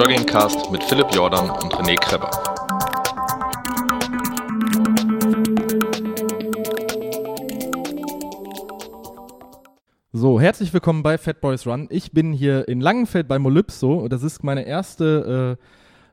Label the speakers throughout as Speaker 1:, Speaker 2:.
Speaker 1: Joggingcast mit Philipp Jordan und René Kreber.
Speaker 2: So, herzlich willkommen bei Fat Boys Run. Ich bin hier in Langenfeld bei Molypso das ist meine erste äh,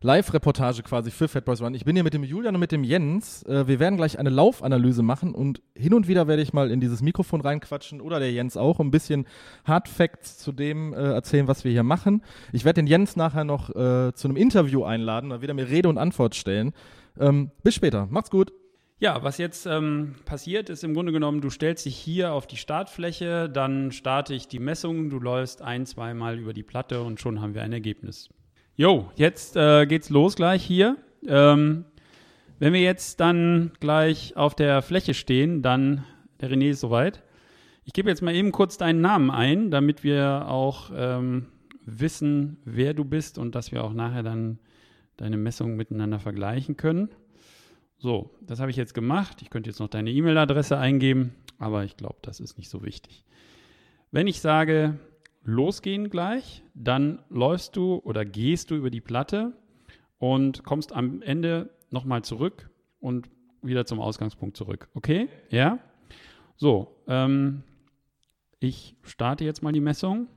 Speaker 2: Live-Reportage quasi für Fat Boys Run. Ich bin hier mit dem Julian und mit dem Jens. Äh, wir werden gleich eine Laufanalyse machen und hin und wieder werde ich mal in dieses Mikrofon reinquatschen oder der Jens auch, ein bisschen Hard Facts zu dem äh, erzählen, was wir hier machen. Ich werde den Jens nachher noch äh, zu einem Interview einladen, da wird er mir Rede und Antwort stellen. Ähm, bis später. Macht's gut.
Speaker 3: Ja, was jetzt ähm, passiert, ist im Grunde genommen, du stellst dich hier auf die Startfläche, dann starte ich die Messung, du läufst ein, zweimal über die Platte und schon haben wir ein Ergebnis. Jo, jetzt äh, geht's los gleich hier. Ähm, wenn wir jetzt dann gleich auf der Fläche stehen, dann, der René ist soweit. Ich gebe jetzt mal eben kurz deinen Namen ein, damit wir auch ähm, wissen, wer du bist und dass wir auch nachher dann deine Messungen miteinander vergleichen können. So, das habe ich jetzt gemacht. Ich könnte jetzt noch deine E-Mail-Adresse eingeben, aber ich glaube, das ist nicht so wichtig. Wenn ich sage, losgehen gleich, dann läufst du oder gehst du über die Platte und kommst am Ende nochmal zurück und wieder zum Ausgangspunkt zurück. Okay? Ja? So, ähm, ich starte jetzt mal die Messung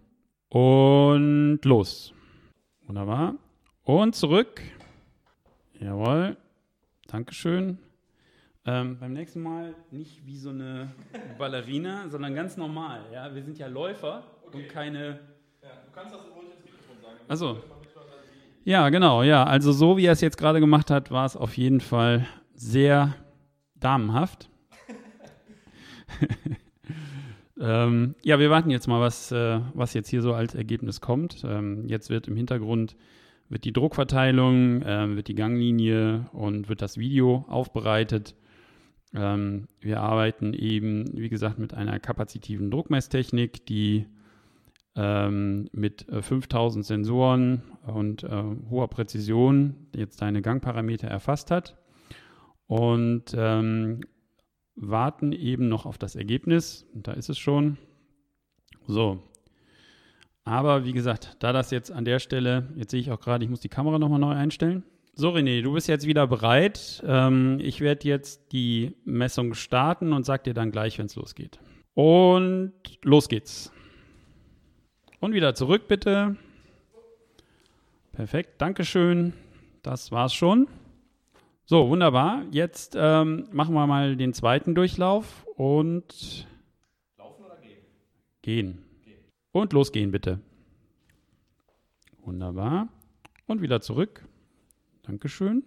Speaker 3: und los. Wunderbar. Und zurück. Jawohl. Dankeschön. Ähm, beim nächsten Mal nicht wie so eine Ballerina, sondern ganz normal. Ja? Wir sind ja Läufer okay. und keine. Ja, du kannst das ruhig ins Mikrofon sagen. Also. Ja, genau, ja. Also so wie er es jetzt gerade gemacht hat, war es auf jeden Fall sehr damenhaft. ähm, ja, wir warten jetzt mal, was, äh, was jetzt hier so als Ergebnis kommt. Ähm, jetzt wird im Hintergrund wird die Druckverteilung, äh, wird die Ganglinie und wird das Video aufbereitet. Ähm, wir arbeiten eben, wie gesagt, mit einer kapazitiven Druckmesstechnik, die ähm, mit äh, 5000 Sensoren und äh, hoher Präzision jetzt deine Gangparameter erfasst hat und ähm, warten eben noch auf das Ergebnis. Da ist es schon. So. Aber wie gesagt, da das jetzt an der Stelle, jetzt sehe ich auch gerade, ich muss die Kamera nochmal neu einstellen. So, René, du bist jetzt wieder bereit. Ähm, ich werde jetzt die Messung starten und sag dir dann gleich, wenn es losgeht. Und los geht's. Und wieder zurück, bitte. Perfekt, Dankeschön. Das war's schon. So, wunderbar. Jetzt ähm, machen wir mal den zweiten Durchlauf und.
Speaker 2: Laufen oder gehen?
Speaker 3: Gehen. gehen. Und losgehen, bitte. Wunderbar. Und wieder zurück. Dankeschön.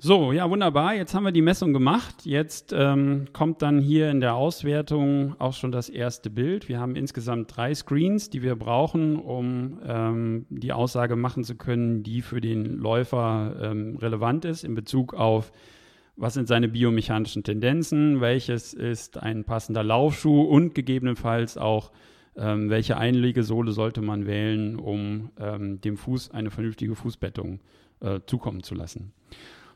Speaker 3: So, ja, wunderbar. Jetzt haben wir die Messung gemacht. Jetzt ähm, kommt dann hier in der Auswertung auch schon das erste Bild. Wir haben insgesamt drei Screens, die wir brauchen, um ähm, die Aussage machen zu können, die für den Läufer ähm, relevant ist in Bezug auf, was sind seine biomechanischen Tendenzen, welches ist ein passender Laufschuh und gegebenenfalls auch, ähm, welche Einlegesohle sollte man wählen, um ähm, dem Fuß eine vernünftige Fußbettung äh, zukommen zu lassen.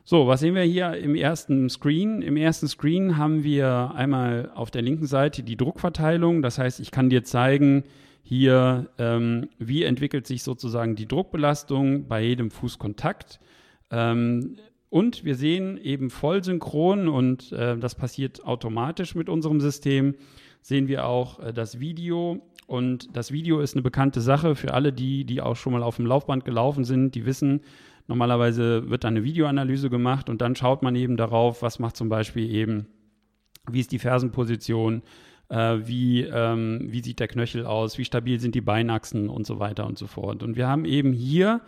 Speaker 3: So, was sehen wir hier im ersten Screen? Im ersten Screen haben wir einmal auf der linken Seite die Druckverteilung. Das heißt, ich kann dir zeigen, hier, ähm, wie entwickelt sich sozusagen die Druckbelastung bei jedem Fußkontakt. Ähm, und wir sehen eben voll synchron und äh, das passiert automatisch mit unserem System, sehen wir auch äh, das Video. Und das Video ist eine bekannte Sache für alle die, die auch schon mal auf dem Laufband gelaufen sind, die wissen, Normalerweise wird dann eine Videoanalyse gemacht und dann schaut man eben darauf, was macht zum Beispiel eben, wie ist die Fersenposition, äh, wie, ähm, wie sieht der Knöchel aus, wie stabil sind die Beinachsen und so weiter und so fort. Und wir haben eben hier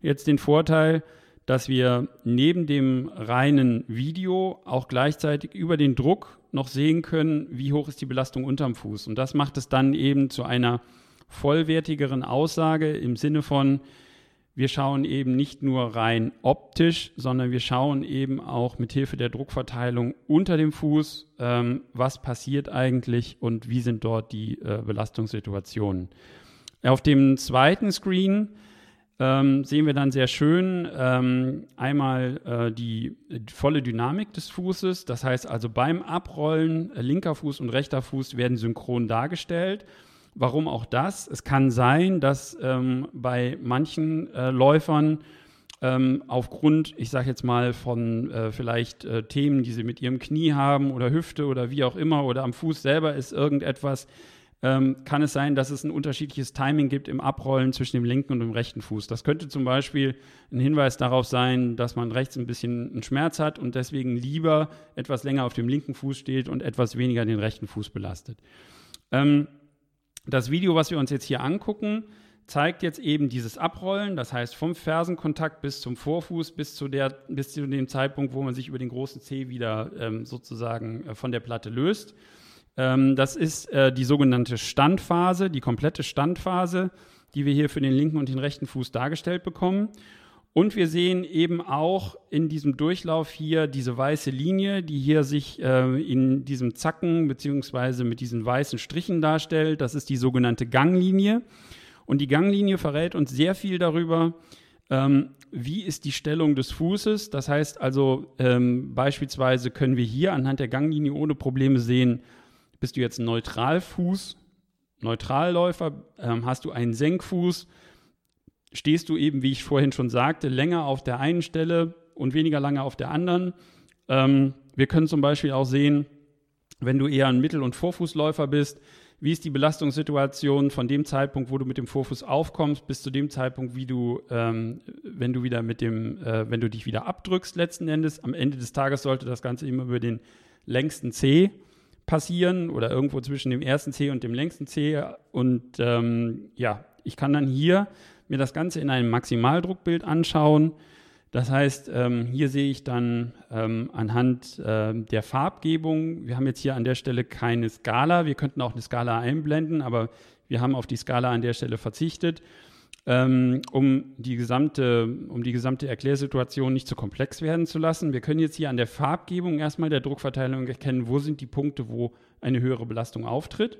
Speaker 3: jetzt den Vorteil, dass wir neben dem reinen Video auch gleichzeitig über den Druck noch sehen können, wie hoch ist die Belastung unterm Fuß. Und das macht es dann eben zu einer vollwertigeren Aussage im Sinne von, wir schauen eben nicht nur rein optisch, sondern wir schauen eben auch mit Hilfe der Druckverteilung unter dem Fuß, ähm, was passiert eigentlich und wie sind dort die äh, Belastungssituationen. Auf dem zweiten Screen ähm, sehen wir dann sehr schön ähm, einmal äh, die, die, volle Dynamik des Fußes. Das heißt also beim Abrollen äh, linker Fuß und rechter Fuß werden synchron dargestellt. Warum auch das? Es kann sein, dass ähm, bei manchen äh, Läufern ähm, aufgrund, ich sage jetzt mal, von äh, vielleicht äh, Themen, die sie mit ihrem Knie haben oder Hüfte oder wie auch immer oder am Fuß selber ist irgendetwas, ähm, kann es sein, dass es ein unterschiedliches Timing gibt im Abrollen zwischen dem linken und dem rechten Fuß. Das könnte zum Beispiel ein Hinweis darauf sein, dass man rechts ein bisschen einen Schmerz hat und deswegen lieber etwas länger auf dem linken Fuß steht und etwas weniger den rechten Fuß belastet. Ähm, das Video, was wir uns jetzt hier angucken, zeigt jetzt eben dieses Abrollen, das heißt vom Fersenkontakt bis zum Vorfuß, bis zu, der, bis zu dem Zeitpunkt, wo man sich über den großen Zeh wieder ähm, sozusagen äh, von der Platte löst. Ähm, das ist äh, die sogenannte Standphase, die komplette Standphase, die wir hier für den linken und den rechten Fuß dargestellt bekommen. Und wir sehen eben auch in diesem Durchlauf hier diese weiße Linie, die hier sich äh, in diesem Zacken beziehungsweise mit diesen weißen Strichen darstellt. Das ist die sogenannte Ganglinie. Und die Ganglinie verrät uns sehr viel darüber, ähm, wie ist die Stellung des Fußes. Das heißt also, ähm, beispielsweise können wir hier anhand der Ganglinie ohne Probleme sehen, bist du jetzt ein Neutralfuß, Neutralläufer, ähm, hast du einen Senkfuß, stehst du eben, wie ich vorhin schon sagte, länger auf der einen Stelle und weniger lange auf der anderen. Ähm, wir können zum Beispiel auch sehen, wenn du eher ein Mittel- und Vorfußläufer bist, wie ist die Belastungssituation von dem Zeitpunkt, wo du mit dem Vorfuß aufkommst, bis zu dem Zeitpunkt, wie du, ähm, wenn du wieder mit dem, äh, wenn du dich wieder abdrückst letzten Endes. Am Ende des Tages sollte das Ganze immer über den längsten C passieren oder irgendwo zwischen dem ersten C und dem längsten C. Und ähm, ja, ich kann dann hier mir das Ganze in einem Maximaldruckbild anschauen das heißt, ähm, hier sehe ich dann ähm, anhand äh, der Farbgebung, wir haben jetzt hier an der Stelle keine Skala, wir könnten auch eine Skala einblenden, aber wir haben auf die Skala an der Stelle verzichtet, ähm, um, die gesamte, um die gesamte Erklärsituation nicht zu komplex werden zu lassen. Wir können jetzt hier an der Farbgebung erstmal der Druckverteilung erkennen, wo sind die Punkte, wo eine höhere Belastung auftritt.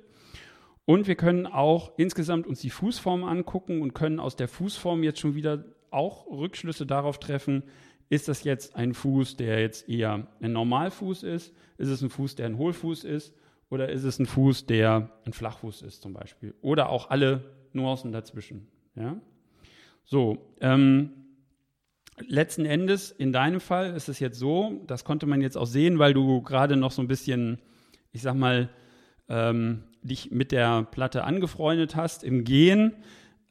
Speaker 3: Und wir können auch insgesamt uns die Fußform angucken und können aus der Fußform jetzt schon wieder auch Rückschlüsse darauf treffen, ist das jetzt ein Fuß, der jetzt eher ein Normalfuß ist? Ist es ein Fuß, der ein Hohlfuß ist? Oder ist es ein Fuß, der ein Flachfuß ist zum Beispiel? Oder auch alle Nuancen dazwischen. Ja? So, ähm, letzten Endes, in deinem Fall ist es jetzt so, das konnte man jetzt auch sehen, weil du gerade noch so ein bisschen, ich sag mal, ähm, dich mit der Platte angefreundet hast im Gehen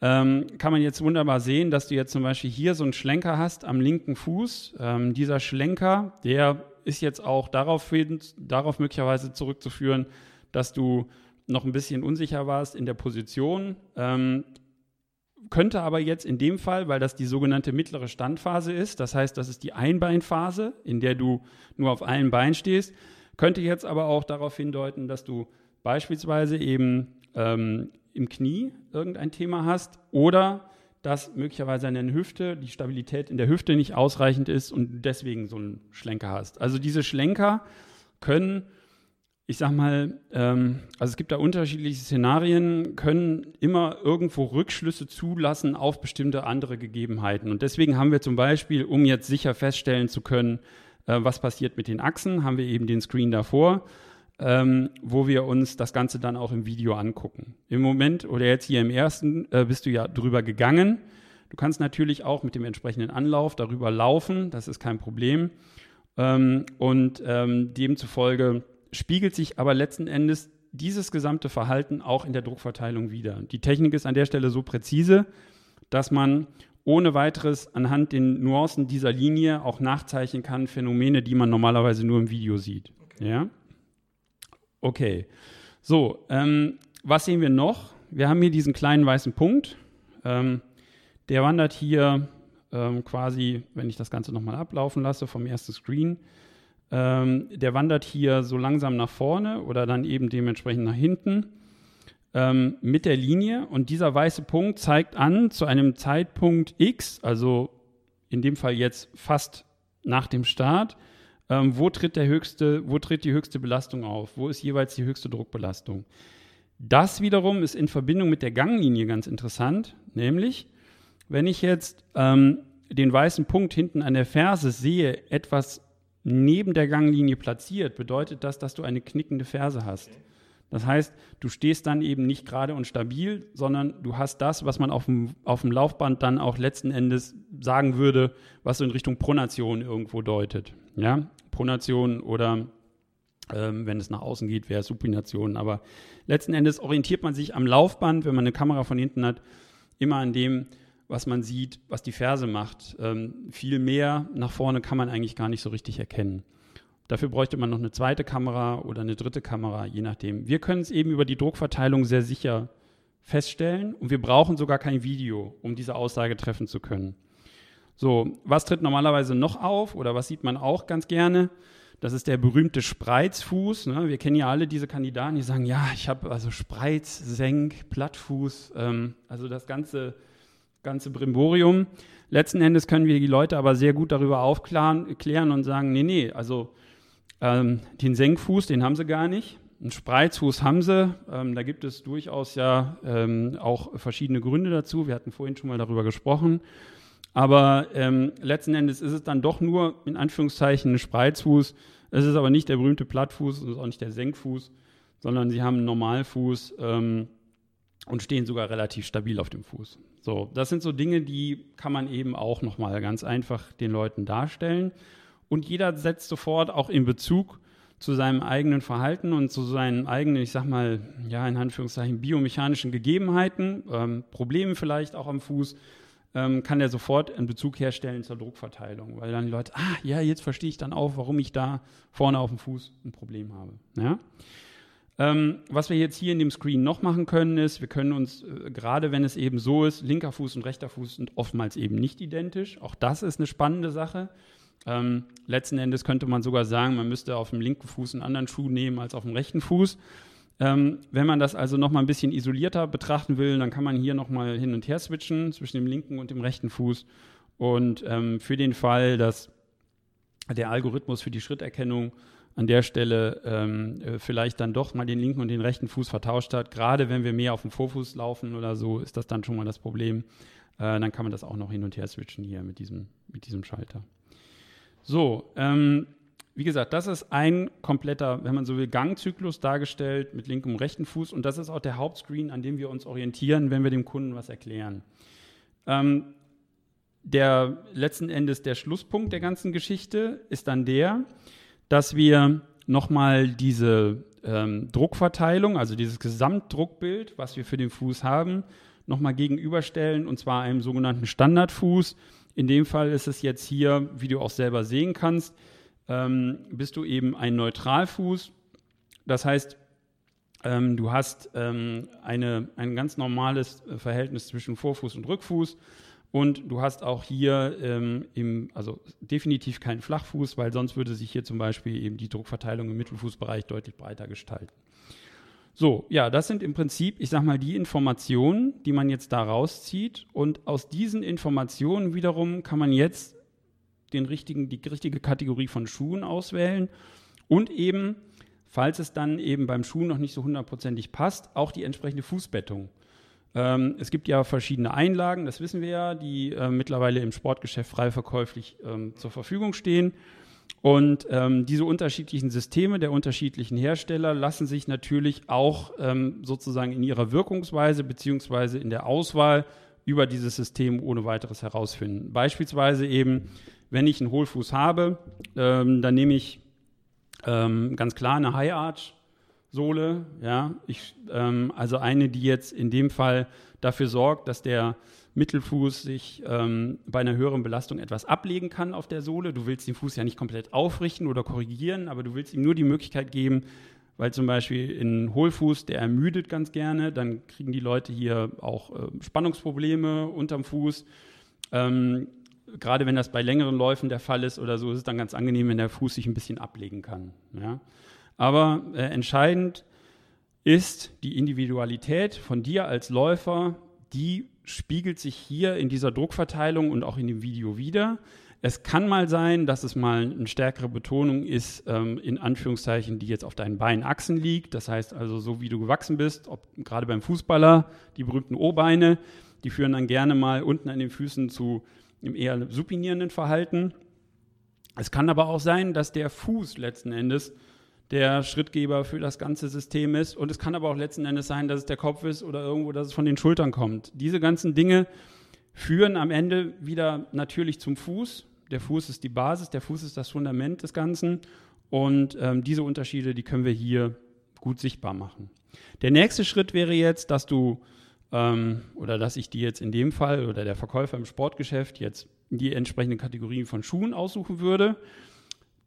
Speaker 3: ähm, kann man jetzt wunderbar sehen, dass du jetzt zum Beispiel hier so einen Schlenker hast am linken Fuß. Ähm, dieser Schlenker, der ist jetzt auch darauf, darauf möglicherweise zurückzuführen, dass du noch ein bisschen unsicher warst in der Position. Ähm, könnte aber jetzt in dem Fall, weil das die sogenannte mittlere Standphase ist, das heißt, das ist die Einbeinphase, in der du nur auf einem Bein stehst, könnte jetzt aber auch darauf hindeuten, dass du beispielsweise eben ähm, im Knie irgendein Thema hast oder dass möglicherweise an der Hüfte die Stabilität in der Hüfte nicht ausreichend ist und deswegen so einen Schlenker hast. Also diese Schlenker können, ich sag mal, ähm, also es gibt da unterschiedliche Szenarien, können immer irgendwo Rückschlüsse zulassen auf bestimmte andere Gegebenheiten. Und deswegen haben wir zum Beispiel, um jetzt sicher feststellen zu können, äh, was passiert mit den Achsen, haben wir eben den Screen davor ähm, wo wir uns das Ganze dann auch im Video angucken. Im Moment oder jetzt hier im ersten äh, bist du ja drüber gegangen. Du kannst natürlich auch mit dem entsprechenden Anlauf darüber laufen, das ist kein Problem. Ähm, und ähm, demzufolge spiegelt sich aber letzten Endes dieses gesamte Verhalten auch in der Druckverteilung wieder. Die Technik ist an der Stelle so präzise, dass man ohne weiteres anhand den Nuancen dieser Linie auch nachzeichnen kann, Phänomene, die man normalerweise nur im Video sieht. Okay. Ja? Okay. So, ähm, was sehen wir noch? Wir haben hier diesen kleinen weißen Punkt. Ähm, der wandert hier ähm, quasi, wenn ich das Ganze nochmal ablaufen lasse vom ersten Screen, ähm, der wandert hier so langsam nach vorne oder dann eben dementsprechend nach hinten ähm, mit der Linie. Und dieser weiße Punkt zeigt an zu einem Zeitpunkt X, also in dem Fall jetzt fast nach dem Start, ähm, wo, tritt der höchste, wo tritt die höchste Belastung auf? Wo ist jeweils die höchste Druckbelastung? Das wiederum ist in Verbindung mit der Ganglinie ganz interessant, nämlich wenn ich jetzt ähm, den weißen Punkt hinten an der Ferse sehe, etwas neben der Ganglinie platziert, bedeutet das, dass du eine knickende Ferse hast. Das heißt, du stehst dann eben nicht gerade und stabil, sondern du hast das, was man auf dem, auf dem Laufband dann auch letzten Endes sagen würde, was so in Richtung Pronation irgendwo deutet. Ja, Pronation oder ähm, wenn es nach außen geht, wäre es Supination. Aber letzten Endes orientiert man sich am Laufband, wenn man eine Kamera von hinten hat, immer an dem, was man sieht, was die Ferse macht. Ähm, viel mehr nach vorne kann man eigentlich gar nicht so richtig erkennen. Dafür bräuchte man noch eine zweite Kamera oder eine dritte Kamera, je nachdem. Wir können es eben über die Druckverteilung sehr sicher feststellen und wir brauchen sogar kein Video, um diese Aussage treffen zu können. So, was tritt normalerweise noch auf oder was sieht man auch ganz gerne? Das ist der berühmte Spreizfuß. Ne? Wir kennen ja alle diese Kandidaten, die sagen, ja, ich habe also Spreiz, Senk, Plattfuß, ähm, also das ganze, ganze Brimborium. Letzten Endes können wir die Leute aber sehr gut darüber aufklären und sagen, nee, nee, also ähm, den Senkfuß, den haben sie gar nicht. Einen Spreizfuß haben sie. Ähm, da gibt es durchaus ja ähm, auch verschiedene Gründe dazu. Wir hatten vorhin schon mal darüber gesprochen. Aber ähm, letzten Endes ist es dann doch nur in Anführungszeichen ein Spreizfuß. Es ist aber nicht der berühmte Plattfuß, es ist auch nicht der Senkfuß, sondern sie haben einen Normalfuß ähm, und stehen sogar relativ stabil auf dem Fuß. So, das sind so Dinge, die kann man eben auch nochmal ganz einfach den Leuten darstellen und jeder setzt sofort auch in Bezug zu seinem eigenen Verhalten und zu seinen eigenen, ich sag mal, ja, in Anführungszeichen biomechanischen Gegebenheiten, ähm, Problemen vielleicht auch am Fuß, ähm, kann er sofort einen Bezug herstellen zur Druckverteilung, weil dann die Leute, ah, ja, jetzt verstehe ich dann auch, warum ich da vorne auf dem Fuß ein Problem habe. Ja? Ähm, was wir jetzt hier in dem Screen noch machen können, ist, wir können uns, äh, gerade wenn es eben so ist, linker Fuß und rechter Fuß sind oftmals eben nicht identisch. Auch das ist eine spannende Sache. Ähm, letzten Endes könnte man sogar sagen, man müsste auf dem linken Fuß einen anderen Schuh nehmen als auf dem rechten Fuß. Ähm, wenn man das also noch mal ein bisschen isolierter betrachten will, dann kann man hier noch mal hin und her switchen zwischen dem linken und dem rechten Fuß. Und ähm, für den Fall, dass der Algorithmus für die Schritterkennung an der Stelle ähm, äh, vielleicht dann doch mal den linken und den rechten Fuß vertauscht hat, gerade wenn wir mehr auf dem Vorfuß laufen oder so, ist das dann schon mal das Problem. Äh, dann kann man das auch noch hin und her switchen hier mit diesem, mit diesem Schalter. So, ähm, wie gesagt, das ist ein kompletter, wenn man so will, Gangzyklus dargestellt mit linkem und rechten Fuß und das ist auch der Hauptscreen, an dem wir uns orientieren, wenn wir dem Kunden was erklären. Ähm, der letzten Endes der Schlusspunkt der ganzen Geschichte ist dann der, dass wir nochmal diese ähm, Druckverteilung, also dieses Gesamtdruckbild, was wir für den Fuß haben, nochmal gegenüberstellen und zwar einem sogenannten Standardfuß in dem Fall ist es jetzt hier, wie du auch selber sehen kannst, ähm, bist du eben ein Neutralfuß. Das heißt, ähm, du hast ähm, eine, ein ganz normales äh, Verhältnis zwischen Vorfuß und Rückfuß. Und du hast auch hier ähm, im, also definitiv keinen Flachfuß, weil sonst würde sich hier zum Beispiel eben die Druckverteilung im Mittelfußbereich deutlich breiter gestalten. So, ja, das sind im Prinzip, ich sag mal, die Informationen, die man jetzt da rauszieht. Und aus diesen Informationen wiederum kann man jetzt den richtigen, die richtige Kategorie von Schuhen auswählen und eben, falls es dann eben beim Schuh noch nicht so hundertprozentig passt, auch die entsprechende Fußbettung. Ähm, es gibt ja verschiedene Einlagen, das wissen wir ja, die äh, mittlerweile im Sportgeschäft frei verkäuflich ähm, zur Verfügung stehen. Und ähm, diese unterschiedlichen Systeme der unterschiedlichen Hersteller lassen sich natürlich auch ähm, sozusagen in ihrer Wirkungsweise beziehungsweise in der Auswahl über dieses System ohne weiteres herausfinden. Beispielsweise eben, wenn ich einen Hohlfuß habe, ähm, dann nehme ich ähm, ganz klar eine High Arch Sohle, ja, ich, ähm, also eine, die jetzt in dem Fall dafür sorgt, dass der Mittelfuß sich ähm, bei einer höheren Belastung etwas ablegen kann auf der Sohle. Du willst den Fuß ja nicht komplett aufrichten oder korrigieren, aber du willst ihm nur die Möglichkeit geben, weil zum Beispiel ein Hohlfuß, der ermüdet ganz gerne, dann kriegen die Leute hier auch äh, Spannungsprobleme unterm Fuß. Ähm, gerade wenn das bei längeren Läufen der Fall ist oder so, ist es dann ganz angenehm, wenn der Fuß sich ein bisschen ablegen kann. Ja? Aber äh, entscheidend ist die Individualität von dir als Läufer, die spiegelt sich hier in dieser Druckverteilung und auch in dem Video wieder. Es kann mal sein, dass es mal eine stärkere Betonung ist, ähm, in Anführungszeichen, die jetzt auf deinen Beinachsen liegt. Das heißt also, so wie du gewachsen bist, ob, gerade beim Fußballer, die berühmten O-Beine, die führen dann gerne mal unten an den Füßen zu einem eher supinierenden Verhalten. Es kann aber auch sein, dass der Fuß letzten Endes der Schrittgeber für das ganze System ist. Und es kann aber auch letzten Endes sein, dass es der Kopf ist oder irgendwo, dass es von den Schultern kommt. Diese ganzen Dinge führen am Ende wieder natürlich zum Fuß. Der Fuß ist die Basis, der Fuß ist das Fundament des Ganzen. Und ähm, diese Unterschiede, die können wir hier gut sichtbar machen. Der nächste Schritt wäre jetzt, dass du ähm, oder dass ich dir jetzt in dem Fall oder der Verkäufer im Sportgeschäft jetzt die entsprechenden Kategorien von Schuhen aussuchen würde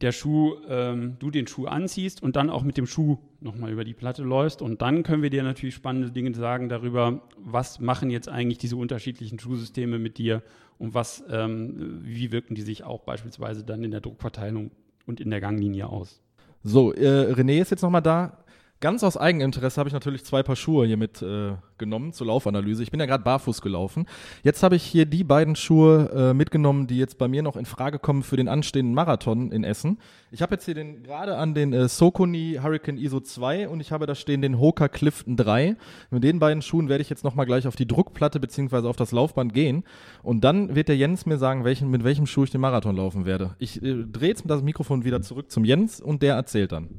Speaker 3: der Schuh, ähm, du den Schuh anziehst und dann auch mit dem Schuh nochmal über die Platte läufst. Und dann können wir dir natürlich spannende Dinge sagen darüber, was machen jetzt eigentlich diese unterschiedlichen Schuhsysteme mit dir und was, ähm, wie wirken die sich auch beispielsweise dann in der Druckverteilung und in der Ganglinie aus.
Speaker 2: So, äh, René ist jetzt nochmal da. Ganz aus Eigeninteresse habe ich natürlich zwei Paar Schuhe hier mitgenommen äh, zur Laufanalyse. Ich bin ja gerade barfuß gelaufen. Jetzt habe ich hier die beiden Schuhe äh, mitgenommen, die jetzt bei mir noch in Frage kommen für den anstehenden Marathon in Essen. Ich habe jetzt hier den gerade an den äh, Sokoni Hurricane ISO 2 und ich habe da stehen den Hoka Clifton 3. Mit den beiden Schuhen werde ich jetzt nochmal gleich auf die Druckplatte bzw. auf das Laufband gehen und dann wird der Jens mir sagen, welchen, mit welchem Schuh ich den Marathon laufen werde. Ich äh, drehe jetzt das Mikrofon wieder zurück zum Jens und der erzählt dann.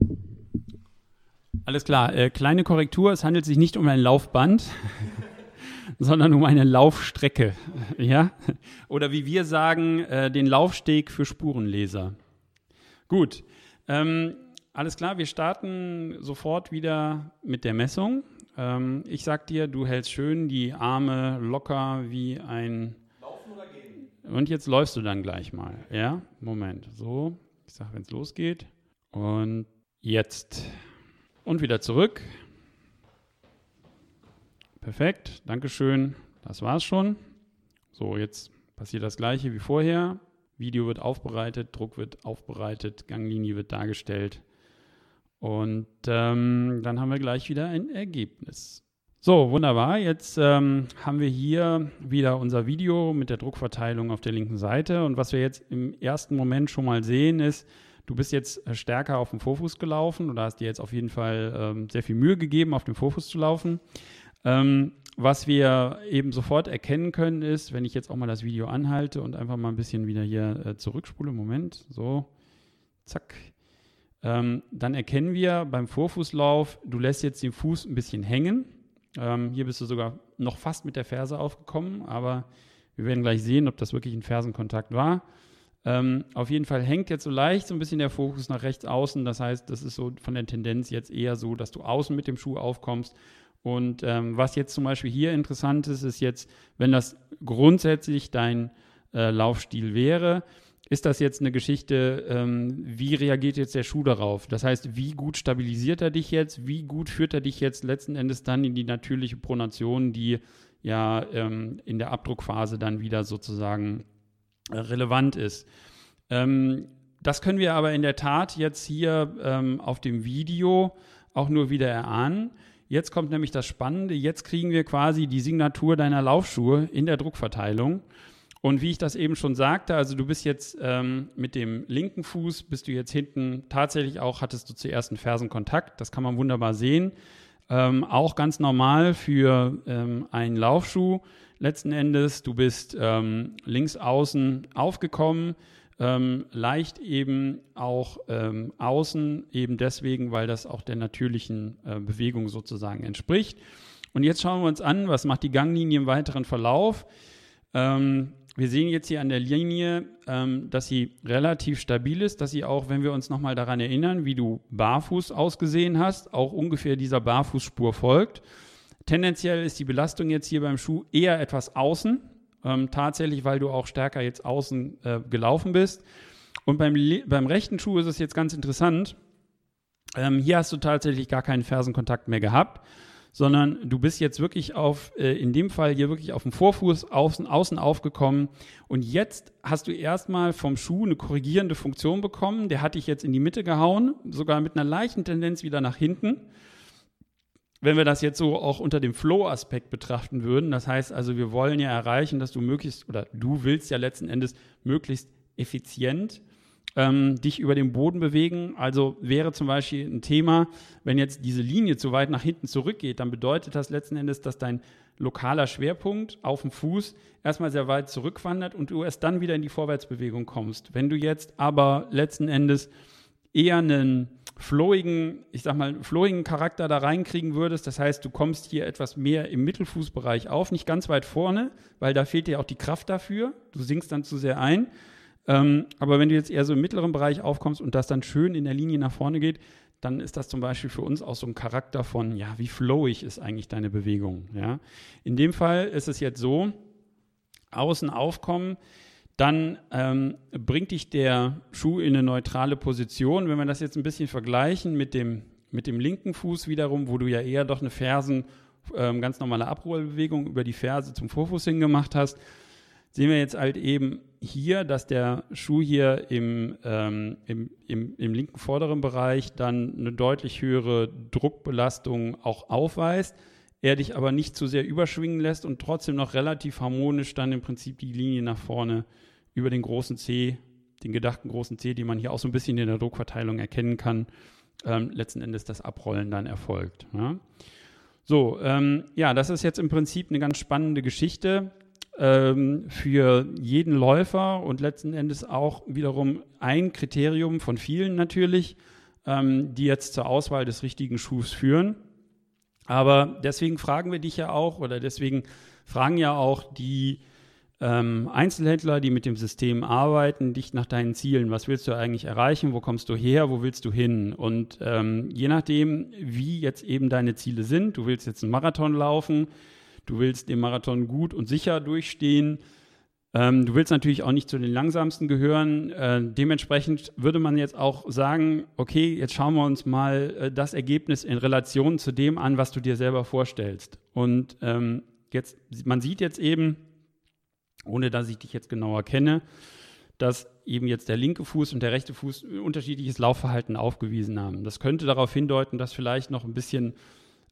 Speaker 3: Alles klar. Äh, kleine Korrektur: Es handelt sich nicht um ein Laufband, sondern um eine Laufstrecke. Ja? Oder wie wir sagen, äh, den Laufsteg für Spurenleser. Gut. Ähm, alles klar, wir starten sofort wieder mit der Messung. Ähm, ich sag dir, du hältst schön die Arme locker wie ein. Laufen oder gehen? Und jetzt läufst du dann gleich mal. Ja? Moment. So. Ich sag, wenn es losgeht. Und jetzt. Und wieder zurück. Perfekt, Dankeschön. Das war's schon. So, jetzt passiert das gleiche wie vorher. Video wird aufbereitet, Druck wird aufbereitet, Ganglinie wird dargestellt. Und ähm, dann haben wir gleich wieder ein Ergebnis. So, wunderbar. Jetzt ähm, haben wir hier wieder unser Video mit der Druckverteilung auf der linken Seite. Und was wir jetzt im ersten Moment schon mal sehen, ist, Du bist jetzt äh, stärker auf dem Vorfuß gelaufen oder hast dir jetzt auf jeden Fall ähm, sehr viel Mühe gegeben, auf dem Vorfuß zu laufen. Ähm, was wir eben sofort erkennen können, ist, wenn ich jetzt auch mal das Video anhalte und einfach mal ein bisschen wieder hier äh, zurückspule, Moment, so, zack, ähm, dann erkennen wir beim Vorfußlauf, du lässt jetzt den Fuß ein bisschen hängen. Ähm, hier bist du sogar noch fast mit der Ferse aufgekommen, aber wir werden gleich sehen, ob das wirklich ein Fersenkontakt war. Ähm, auf jeden Fall hängt jetzt so leicht so ein bisschen der Fokus nach rechts außen. Das heißt, das ist so von der Tendenz jetzt eher so, dass du außen mit dem Schuh aufkommst. Und ähm, was jetzt zum Beispiel hier interessant ist, ist jetzt, wenn das grundsätzlich dein äh, Laufstil wäre, ist das jetzt eine Geschichte, ähm, wie reagiert jetzt der Schuh darauf? Das heißt, wie gut stabilisiert er dich jetzt? Wie gut führt er dich jetzt letzten Endes dann in die natürliche Pronation, die ja ähm, in der Abdruckphase dann wieder sozusagen relevant ist. Ähm, das können wir aber in der Tat jetzt hier ähm, auf dem Video auch nur wieder erahnen. Jetzt kommt nämlich das Spannende. Jetzt kriegen wir quasi die Signatur deiner Laufschuhe in der Druckverteilung. Und wie ich das eben schon sagte, also du bist jetzt ähm, mit dem linken Fuß, bist du jetzt hinten tatsächlich auch, hattest du zuerst einen Fersenkontakt. Das kann man wunderbar sehen. Ähm, auch ganz normal für ähm, einen Laufschuh letzten Endes. Du bist ähm, links außen aufgekommen, ähm, leicht eben auch ähm, außen, eben deswegen, weil das auch der natürlichen äh, Bewegung sozusagen entspricht. Und jetzt schauen wir uns an, was macht die Ganglinie im weiteren Verlauf. Ähm, wir sehen jetzt hier an der Linie, ähm, dass sie relativ stabil ist, dass sie auch, wenn wir uns nochmal daran erinnern, wie du barfuß ausgesehen hast, auch ungefähr dieser Barfußspur folgt. Tendenziell ist die Belastung jetzt hier beim Schuh eher etwas außen, ähm, tatsächlich, weil du auch stärker jetzt außen äh, gelaufen bist. Und beim, beim rechten Schuh ist es jetzt ganz interessant. Ähm, hier hast du tatsächlich gar keinen Fersenkontakt mehr gehabt, sondern du bist jetzt wirklich auf, äh, in dem Fall hier wirklich auf dem Vorfuß außen, außen aufgekommen. Und jetzt hast du erstmal vom Schuh eine korrigierende Funktion bekommen. Der hat dich jetzt in die Mitte gehauen, sogar mit einer leichten Tendenz wieder nach hinten wenn wir das jetzt so auch unter dem Flow-Aspekt betrachten würden, das heißt also, wir wollen ja erreichen, dass du möglichst, oder du willst ja letzten Endes möglichst effizient ähm, dich über den Boden bewegen. Also wäre zum Beispiel ein Thema, wenn jetzt diese Linie zu weit nach hinten zurückgeht, dann bedeutet das letzten Endes, dass dein lokaler Schwerpunkt auf dem Fuß erstmal sehr weit zurückwandert und du erst dann wieder in die Vorwärtsbewegung kommst. Wenn du jetzt aber letzten Endes eher einen flowigen, ich sag mal, flowigen Charakter da reinkriegen würdest. Das heißt, du kommst hier etwas mehr im Mittelfußbereich auf, nicht ganz weit vorne, weil da fehlt dir auch die Kraft dafür. Du sinkst dann zu sehr ein. Ähm, aber wenn du jetzt eher so im mittleren Bereich aufkommst und das dann schön in der Linie nach vorne geht, dann ist das zum Beispiel für uns auch so ein Charakter von, ja, wie flowig ist eigentlich deine Bewegung. Ja? In dem Fall ist es jetzt so, außen aufkommen, dann ähm, bringt dich der Schuh in eine neutrale Position. Wenn wir das jetzt ein bisschen vergleichen mit dem, mit dem linken Fuß wiederum, wo du ja eher doch eine Fersen, ähm, ganz normale Abrollbewegung über die Ferse zum Vorfuß hingemacht hast, sehen wir jetzt halt eben hier, dass der Schuh hier im, ähm, im, im, im, linken vorderen Bereich dann eine deutlich höhere Druckbelastung auch aufweist, er dich aber nicht zu sehr überschwingen lässt und trotzdem noch relativ harmonisch dann im Prinzip die Linie nach vorne über den großen C, den gedachten großen C, den man hier auch so ein bisschen in der Druckverteilung erkennen kann, ähm, letzten Endes das Abrollen dann erfolgt. Ja. So, ähm, ja, das ist jetzt im Prinzip eine ganz spannende Geschichte ähm, für jeden Läufer und letzten Endes auch wiederum ein Kriterium von vielen natürlich, ähm, die jetzt zur Auswahl des richtigen Schuhs führen. Aber deswegen fragen wir dich ja auch oder deswegen fragen ja auch die ähm, Einzelhändler, die mit dem System arbeiten, dich nach deinen Zielen. Was willst du eigentlich erreichen? Wo kommst du her? Wo willst du hin? Und ähm, je nachdem, wie jetzt eben deine Ziele sind, du willst jetzt einen Marathon laufen, du willst den Marathon gut und sicher durchstehen. Ähm, du willst natürlich auch nicht zu den langsamsten gehören. Äh, dementsprechend würde man jetzt auch sagen, okay, jetzt schauen wir uns mal äh, das Ergebnis in Relation zu dem an, was du dir selber vorstellst. Und ähm, jetzt, man sieht jetzt eben, ohne dass ich dich jetzt genauer kenne, dass eben jetzt der linke Fuß und der rechte Fuß unterschiedliches Laufverhalten aufgewiesen haben. Das könnte darauf hindeuten, dass vielleicht noch ein bisschen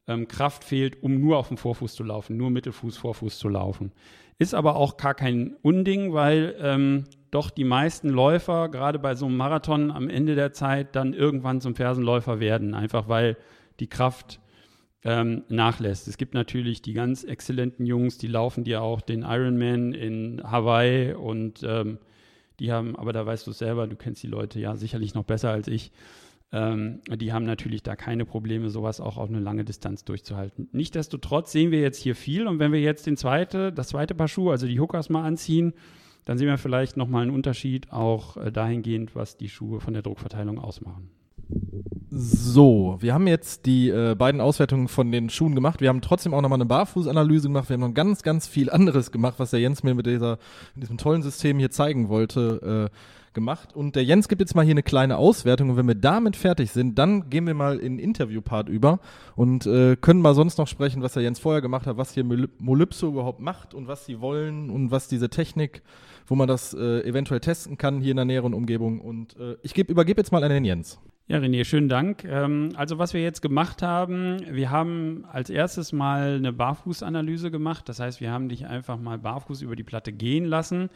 Speaker 3: ähm, Kraft fehlt, um nur auf dem Vorfuß zu laufen, nur Mittelfuß, Vorfuß zu laufen. Ist aber auch gar kein Unding, weil ähm, doch die meisten Läufer, gerade bei so einem Marathon am Ende der Zeit, dann irgendwann zum Fersenläufer werden, einfach weil die Kraft ähm, nachlässt. Es gibt natürlich die ganz exzellenten Jungs, die laufen dir auch den Ironman in Hawaii und ähm, die haben, aber da weißt du es selber, du kennst die Leute ja sicherlich noch besser als ich. Ähm, die haben natürlich da keine Probleme, sowas auch auf eine lange Distanz durchzuhalten. Nichtsdestotrotz sehen wir jetzt hier viel und wenn wir jetzt den zweite, das zweite Paar Schuhe, also die Hookers mal anziehen, dann sehen wir vielleicht nochmal einen Unterschied auch äh, dahingehend, was die Schuhe von der Druckverteilung ausmachen.
Speaker 2: So, wir haben jetzt die äh, beiden Auswertungen von den Schuhen gemacht. Wir haben trotzdem auch nochmal eine Barfußanalyse gemacht. Wir haben noch ganz, ganz viel anderes gemacht, was der Jens mir mit, dieser, mit diesem tollen System hier zeigen wollte, äh, gemacht. Und der Jens gibt jetzt mal hier eine kleine Auswertung. Und wenn wir damit fertig sind, dann gehen wir mal in den Interviewpart über und äh, können mal sonst noch sprechen, was der Jens vorher gemacht hat, was hier Molypso überhaupt macht und was sie wollen und was diese Technik, wo man das äh, eventuell testen kann hier in der näheren Umgebung. Und äh, ich geb, übergebe jetzt mal an den Jens.
Speaker 3: Ja, René, schönen Dank. Ähm, also was wir jetzt gemacht haben, wir haben als erstes mal eine Barfußanalyse gemacht. Das heißt, wir haben dich einfach mal barfuß über die Platte gehen lassen.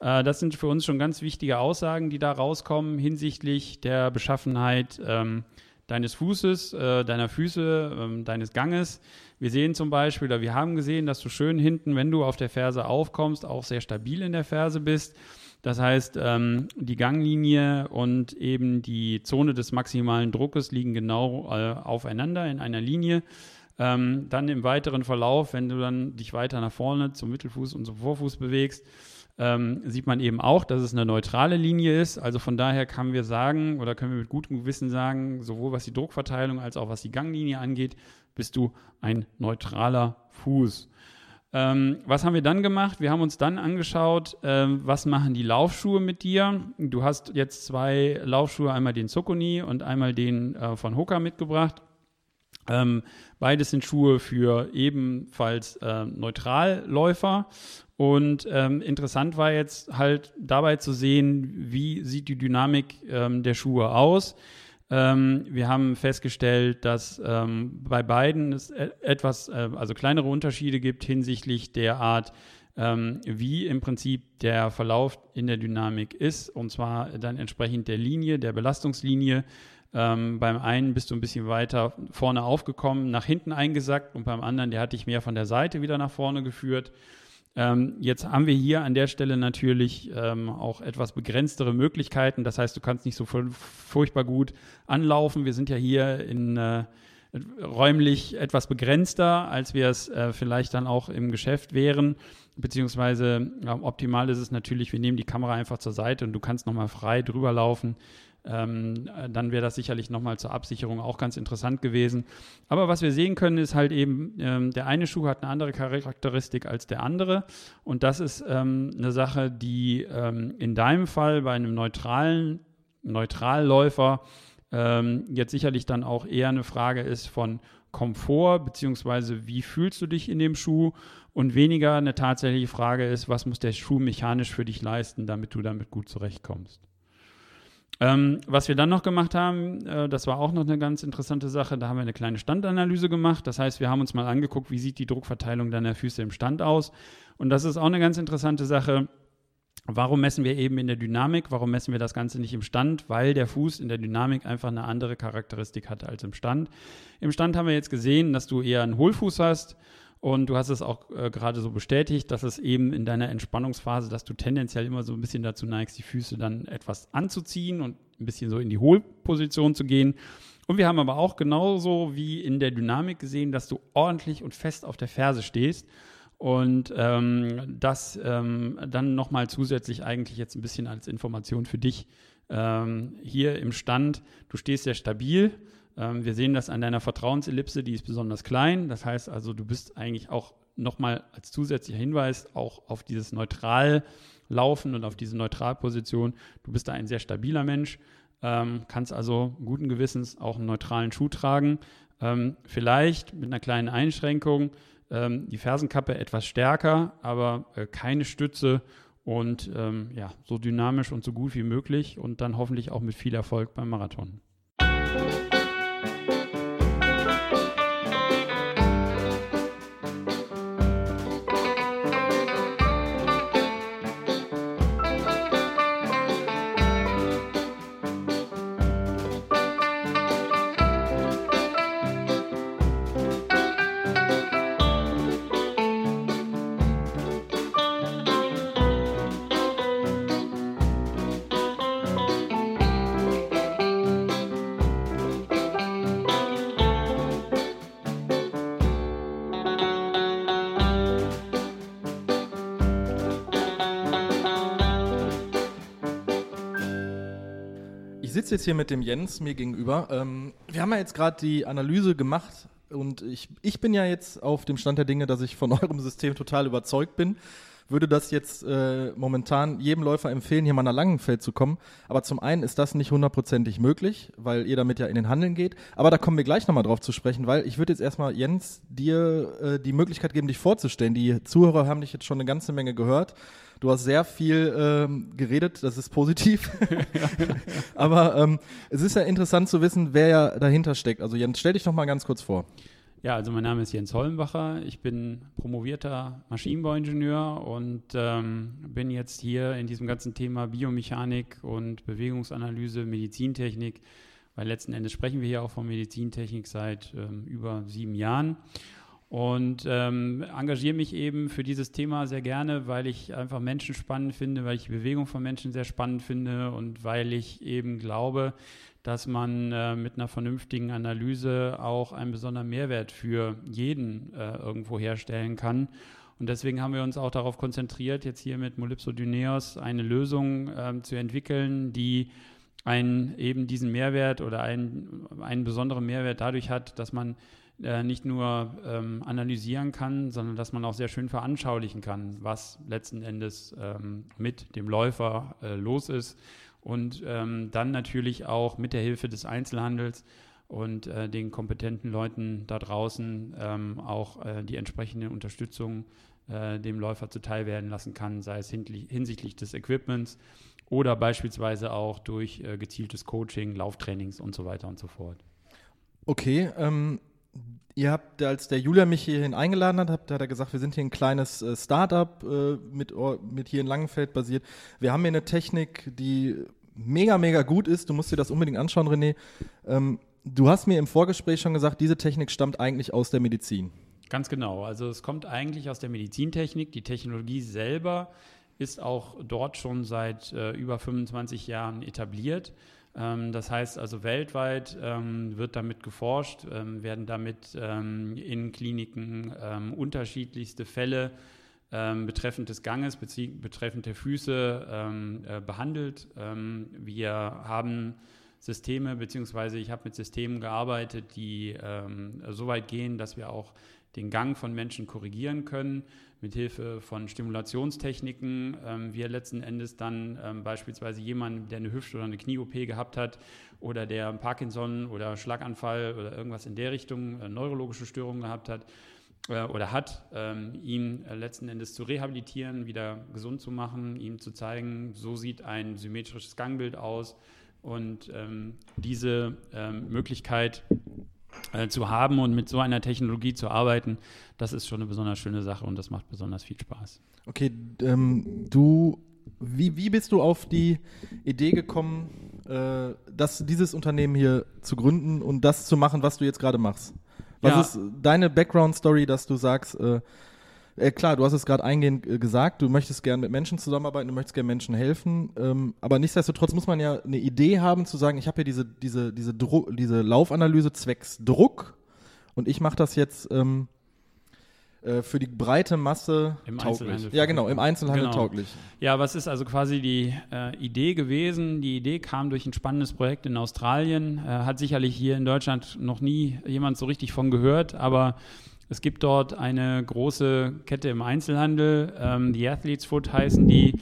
Speaker 3: Äh, das sind für uns schon ganz wichtige Aussagen, die da rauskommen hinsichtlich der Beschaffenheit ähm, deines Fußes, äh, deiner Füße, ähm, deines Ganges. Wir sehen zum Beispiel, oder wir haben gesehen, dass du schön hinten, wenn du auf der Ferse aufkommst, auch sehr stabil in der Ferse bist. Das heißt, ähm, die Ganglinie und eben die Zone des maximalen Druckes liegen genau äh, aufeinander in einer Linie. Ähm, dann im weiteren Verlauf, wenn du dann dich weiter nach vorne zum Mittelfuß und zum Vorfuß bewegst, ähm, sieht man eben auch, dass es eine neutrale Linie ist. Also von daher können wir sagen oder können wir mit gutem Gewissen sagen, sowohl was die Druckverteilung als auch was die Ganglinie angeht, bist du ein neutraler Fuß. Ähm, was haben wir dann gemacht? Wir haben uns dann angeschaut, ähm, was machen die Laufschuhe mit dir. Du hast jetzt zwei Laufschuhe, einmal den Zucconi und einmal den äh, von Hoka mitgebracht. Ähm, beides sind Schuhe für ebenfalls äh, Neutralläufer. Und ähm, interessant war jetzt halt dabei zu sehen, wie sieht die Dynamik ähm, der Schuhe aus. Ähm, wir haben festgestellt, dass ähm, bei beiden es e-, etwas, äh, also kleinere Unterschiede gibt hinsichtlich der Art, ähm, wie im Prinzip der Verlauf in der Dynamik ist, und zwar dann entsprechend der Linie, der Belastungslinie. Ähm, beim einen bist du ein bisschen weiter vorne aufgekommen, nach hinten eingesackt und beim anderen, der hat dich mehr von der Seite wieder nach vorne geführt. Ähm, jetzt haben wir hier an der Stelle natürlich ähm, auch etwas begrenztere Möglichkeiten. Das heißt, du kannst nicht so furchtbar gut anlaufen. Wir sind ja hier in äh, räumlich etwas begrenzter, als wir es äh, vielleicht dann auch im Geschäft wären. Beziehungsweise ja, optimal ist es natürlich, wir nehmen die Kamera einfach zur Seite und du kannst nochmal frei drüber laufen ähm, dann wäre das sicherlich nochmal zur Absicherung auch ganz interessant gewesen. Aber was wir sehen können, ist halt eben, ähm, der eine Schuh hat eine andere Charakteristik als der andere. Und das ist ähm, eine Sache, die ähm, in deinem Fall bei einem neutralen Neutralläufer ähm, jetzt sicherlich dann auch eher eine Frage ist von Komfort, beziehungsweise wie fühlst du dich in dem Schuh und weniger eine tatsächliche Frage ist, was muss der Schuh mechanisch für dich leisten, damit du damit gut zurechtkommst. Ähm, was wir dann noch gemacht haben, äh, das war auch noch eine ganz interessante Sache, da haben wir eine kleine Standanalyse gemacht. Das heißt, wir haben uns mal angeguckt, wie sieht die Druckverteilung deiner Füße im Stand aus. Und das ist auch eine ganz interessante Sache. Warum messen wir eben in der Dynamik? Warum messen wir das Ganze nicht im Stand? Weil der Fuß in der Dynamik einfach eine andere Charakteristik hat als im Stand. Im Stand haben wir jetzt gesehen, dass du eher einen Hohlfuß hast und du hast es auch äh, gerade so bestätigt, dass es eben in deiner Entspannungsphase, dass du tendenziell immer so ein bisschen dazu neigst, die Füße dann etwas anzuziehen und ein bisschen so in die Hohlposition zu gehen. Und wir haben aber auch genauso wie in der Dynamik gesehen, dass du ordentlich und fest auf der Ferse stehst. Und ähm, das ähm, dann nochmal zusätzlich eigentlich jetzt ein bisschen als Information für dich ähm, hier im Stand. Du stehst sehr stabil ähm, wir sehen das an deiner Vertrauensellipse, die ist besonders klein. Das heißt also, du bist eigentlich auch nochmal als zusätzlicher Hinweis auch auf dieses Neutrallaufen und auf diese Neutralposition. Du bist da ein sehr stabiler Mensch, ähm, kannst also guten Gewissens auch einen neutralen Schuh tragen. Ähm, vielleicht mit einer kleinen Einschränkung, ähm, die Fersenkappe etwas stärker, aber äh, keine Stütze und ähm, ja, so dynamisch und so gut wie möglich und dann hoffentlich auch mit viel Erfolg beim Marathon.
Speaker 2: Sitze hier mit dem Jens mir gegenüber. Ähm, wir haben ja jetzt gerade die Analyse gemacht und ich, ich bin ja jetzt auf dem Stand der Dinge, dass ich von eurem System total überzeugt bin. Würde das jetzt äh, momentan jedem Läufer empfehlen, hier mal nach Langenfeld zu kommen. Aber zum einen ist das nicht hundertprozentig möglich, weil ihr damit ja in den Handeln geht. Aber da kommen wir gleich nochmal drauf zu sprechen, weil ich würde jetzt erstmal, Jens, dir äh, die Möglichkeit geben, dich vorzustellen. Die Zuhörer haben dich jetzt schon eine ganze Menge gehört. Du hast sehr viel ähm, geredet, das ist positiv. Aber ähm, es ist ja interessant zu wissen, wer ja dahinter steckt. Also Jens, stell dich doch mal ganz kurz vor.
Speaker 3: Ja, also mein Name ist Jens Hollenbacher. Ich bin promovierter Maschinenbauingenieur und ähm, bin jetzt hier in diesem ganzen Thema Biomechanik und Bewegungsanalyse, Medizintechnik, weil letzten Endes sprechen wir hier auch von Medizintechnik seit ähm, über sieben Jahren und ähm, engagiere mich eben für dieses Thema sehr gerne, weil ich einfach Menschen spannend finde, weil ich die Bewegung von Menschen sehr spannend finde und weil ich eben glaube, dass man äh, mit einer vernünftigen Analyse auch einen besonderen Mehrwert für jeden äh, irgendwo herstellen kann. Und deswegen haben wir uns auch darauf konzentriert, jetzt hier mit Molypso Dyneos eine Lösung äh, zu entwickeln, die einen, eben diesen Mehrwert oder einen, einen besonderen Mehrwert dadurch hat, dass man äh, nicht nur ähm, analysieren kann, sondern dass man auch sehr schön veranschaulichen kann, was letzten Endes ähm, mit dem Läufer äh, los ist. Und ähm, dann natürlich auch mit der Hilfe des Einzelhandels und äh, den kompetenten Leuten da draußen ähm, auch äh, die entsprechende Unterstützung äh, dem Läufer zuteil werden lassen kann, sei es hinsichtlich des Equipments oder beispielsweise auch durch äh, gezieltes Coaching, Lauftrainings und so weiter und so fort.
Speaker 2: Okay, ähm, Ihr habt, als der Julia mich hierhin eingeladen hat, hat er gesagt, wir sind hier ein kleines äh, Startup äh, mit, mit hier in Langenfeld basiert. Wir haben hier eine Technik, die mega, mega gut ist. Du musst dir das unbedingt anschauen, René. Ähm, du hast mir im Vorgespräch schon gesagt, diese Technik stammt eigentlich aus der Medizin.
Speaker 3: Ganz genau. Also es kommt eigentlich aus der Medizintechnik. Die Technologie selber ist auch dort schon seit äh, über 25 Jahren etabliert. Ähm, das heißt also weltweit ähm, wird damit geforscht, ähm, werden damit in Kliniken unterschiedlichste Fälle betreffend des Ganges, betreffend der Füße äh, behandelt. wir haben Systeme, beziehungsweise ich habe mit Systemen gearbeitet, die so weit gehen, dass wir auch den Gang von Menschen korrigieren können, mithilfe von Stimulationstechniken. Ähm, wir letzten Endes dann ähm, beispielsweise jemanden, der eine Hüft- oder eine Knie-OP gehabt hat oder der Parkinson oder Schlaganfall oder irgendwas in der Richtung, äh, neurologische Störungen gehabt hat, äh, oder hat, ähm, ihn äh, letzten Endes zu rehabilitieren, wieder gesund zu machen, ihm zu zeigen, so sieht ein symmetrisches Gangbild aus. Und ähm, diese ähm, Möglichkeit äh, zu haben und mit so einer Technologie zu arbeiten, das ist schon eine besonders schöne Sache und das macht besonders viel Spaß.
Speaker 2: Okay, ähm, du, wie, wie bist du auf die Idee gekommen, äh, dass dieses Unternehmen hier zu gründen und das zu machen, was du jetzt gerade machst? Was ja. ist deine Background-Story, dass du sagst, äh, äh, klar, du hast es gerade eingehend äh, gesagt, du möchtest gerne mit Menschen zusammenarbeiten, du möchtest gerne Menschen helfen, ähm, aber nichtsdestotrotz muss man ja eine Idee haben zu sagen, ich habe hier diese, diese, diese, Dru diese Laufanalyse zwecks Druck und ich mache das jetzt ähm, äh, für die breite Masse
Speaker 3: Im tauglich.
Speaker 2: Ja, genau, im Einzelhandel
Speaker 3: genau.
Speaker 2: tauglich.
Speaker 3: Ja, was ist also quasi die äh, Idee gewesen? Die Idee kam durch ein spannendes Projekt in Australien, äh, hat sicherlich hier in Deutschland noch nie jemand so richtig von gehört, aber es gibt dort eine große Kette im Einzelhandel, ähm, die Athletes Foot heißen die,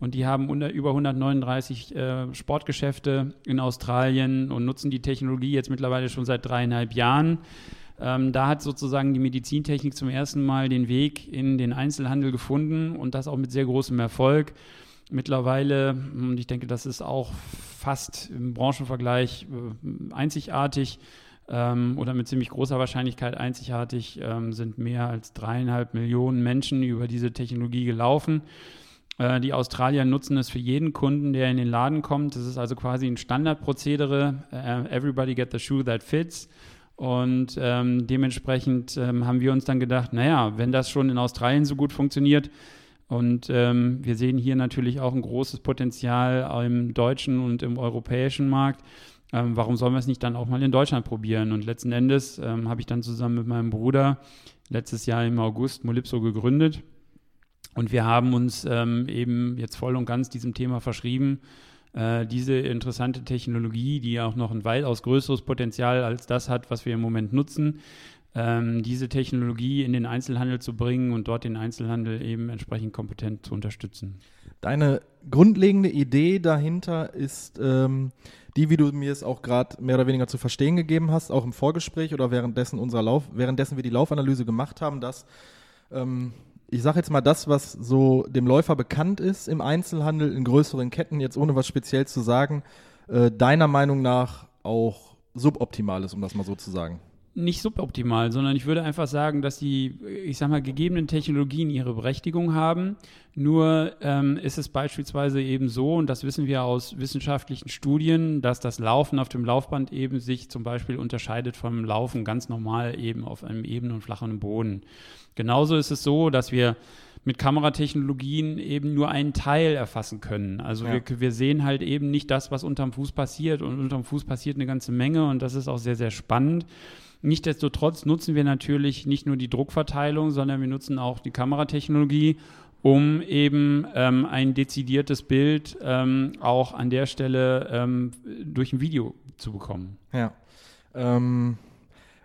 Speaker 3: und die haben unter, über 139 äh, Sportgeschäfte in Australien und nutzen die Technologie jetzt mittlerweile schon seit dreieinhalb Jahren. Ähm, da hat sozusagen die Medizintechnik zum ersten Mal den Weg in den Einzelhandel gefunden und das auch mit sehr großem Erfolg. Mittlerweile, und ich denke, das ist auch fast im Branchenvergleich äh, einzigartig, ähm, oder mit ziemlich großer Wahrscheinlichkeit einzigartig ähm, sind mehr als dreieinhalb Millionen Menschen über diese Technologie gelaufen. Äh, die Australier nutzen es für jeden Kunden, der in den Laden kommt. Das ist also quasi ein Standardprozedere. Uh, everybody get the shoe that fits. Und ähm, dementsprechend ähm, haben wir uns dann gedacht, naja, wenn das schon in Australien so gut funktioniert, und ähm, wir sehen hier natürlich auch ein großes Potenzial im deutschen und im europäischen Markt, ähm, warum sollen wir es nicht dann auch mal in Deutschland probieren? Und letzten Endes ähm, habe ich dann zusammen mit meinem Bruder letztes Jahr im August Molipso gegründet. Und wir haben uns ähm, eben jetzt voll und ganz diesem Thema verschrieben, äh, diese interessante Technologie, die auch noch ein weitaus größeres Potenzial als das hat, was wir im Moment nutzen, ähm, diese Technologie in den Einzelhandel zu bringen und dort den Einzelhandel eben entsprechend kompetent zu unterstützen.
Speaker 2: Deine grundlegende Idee dahinter ist ähm, die, wie du mir es auch gerade mehr oder weniger zu verstehen gegeben hast, auch im Vorgespräch oder währenddessen unserer Lauf, währenddessen wir die Laufanalyse gemacht haben, dass ähm, ich sage jetzt mal das, was so dem Läufer bekannt ist im Einzelhandel, in größeren Ketten, jetzt ohne was speziell zu sagen, äh, deiner Meinung nach auch suboptimal ist, um das mal so zu sagen
Speaker 3: nicht suboptimal, sondern ich würde einfach sagen, dass die, ich sag mal, gegebenen Technologien ihre Berechtigung haben. Nur ähm, ist es beispielsweise eben so, und das wissen wir aus wissenschaftlichen Studien, dass das Laufen auf dem Laufband eben sich zum Beispiel unterscheidet vom Laufen ganz normal eben auf einem ebenen und flachen Boden. Genauso ist es so, dass wir mit Kameratechnologien eben nur einen Teil erfassen können. Also ja. wir, wir sehen halt eben nicht das, was unterm Fuß passiert und unterm Fuß passiert eine ganze Menge und das ist auch sehr, sehr spannend. Nichtsdestotrotz nutzen wir natürlich nicht nur die Druckverteilung, sondern wir nutzen auch die Kameratechnologie, um eben ähm, ein dezidiertes Bild ähm, auch an der Stelle ähm, durch ein Video zu bekommen.
Speaker 2: Ja. Ähm,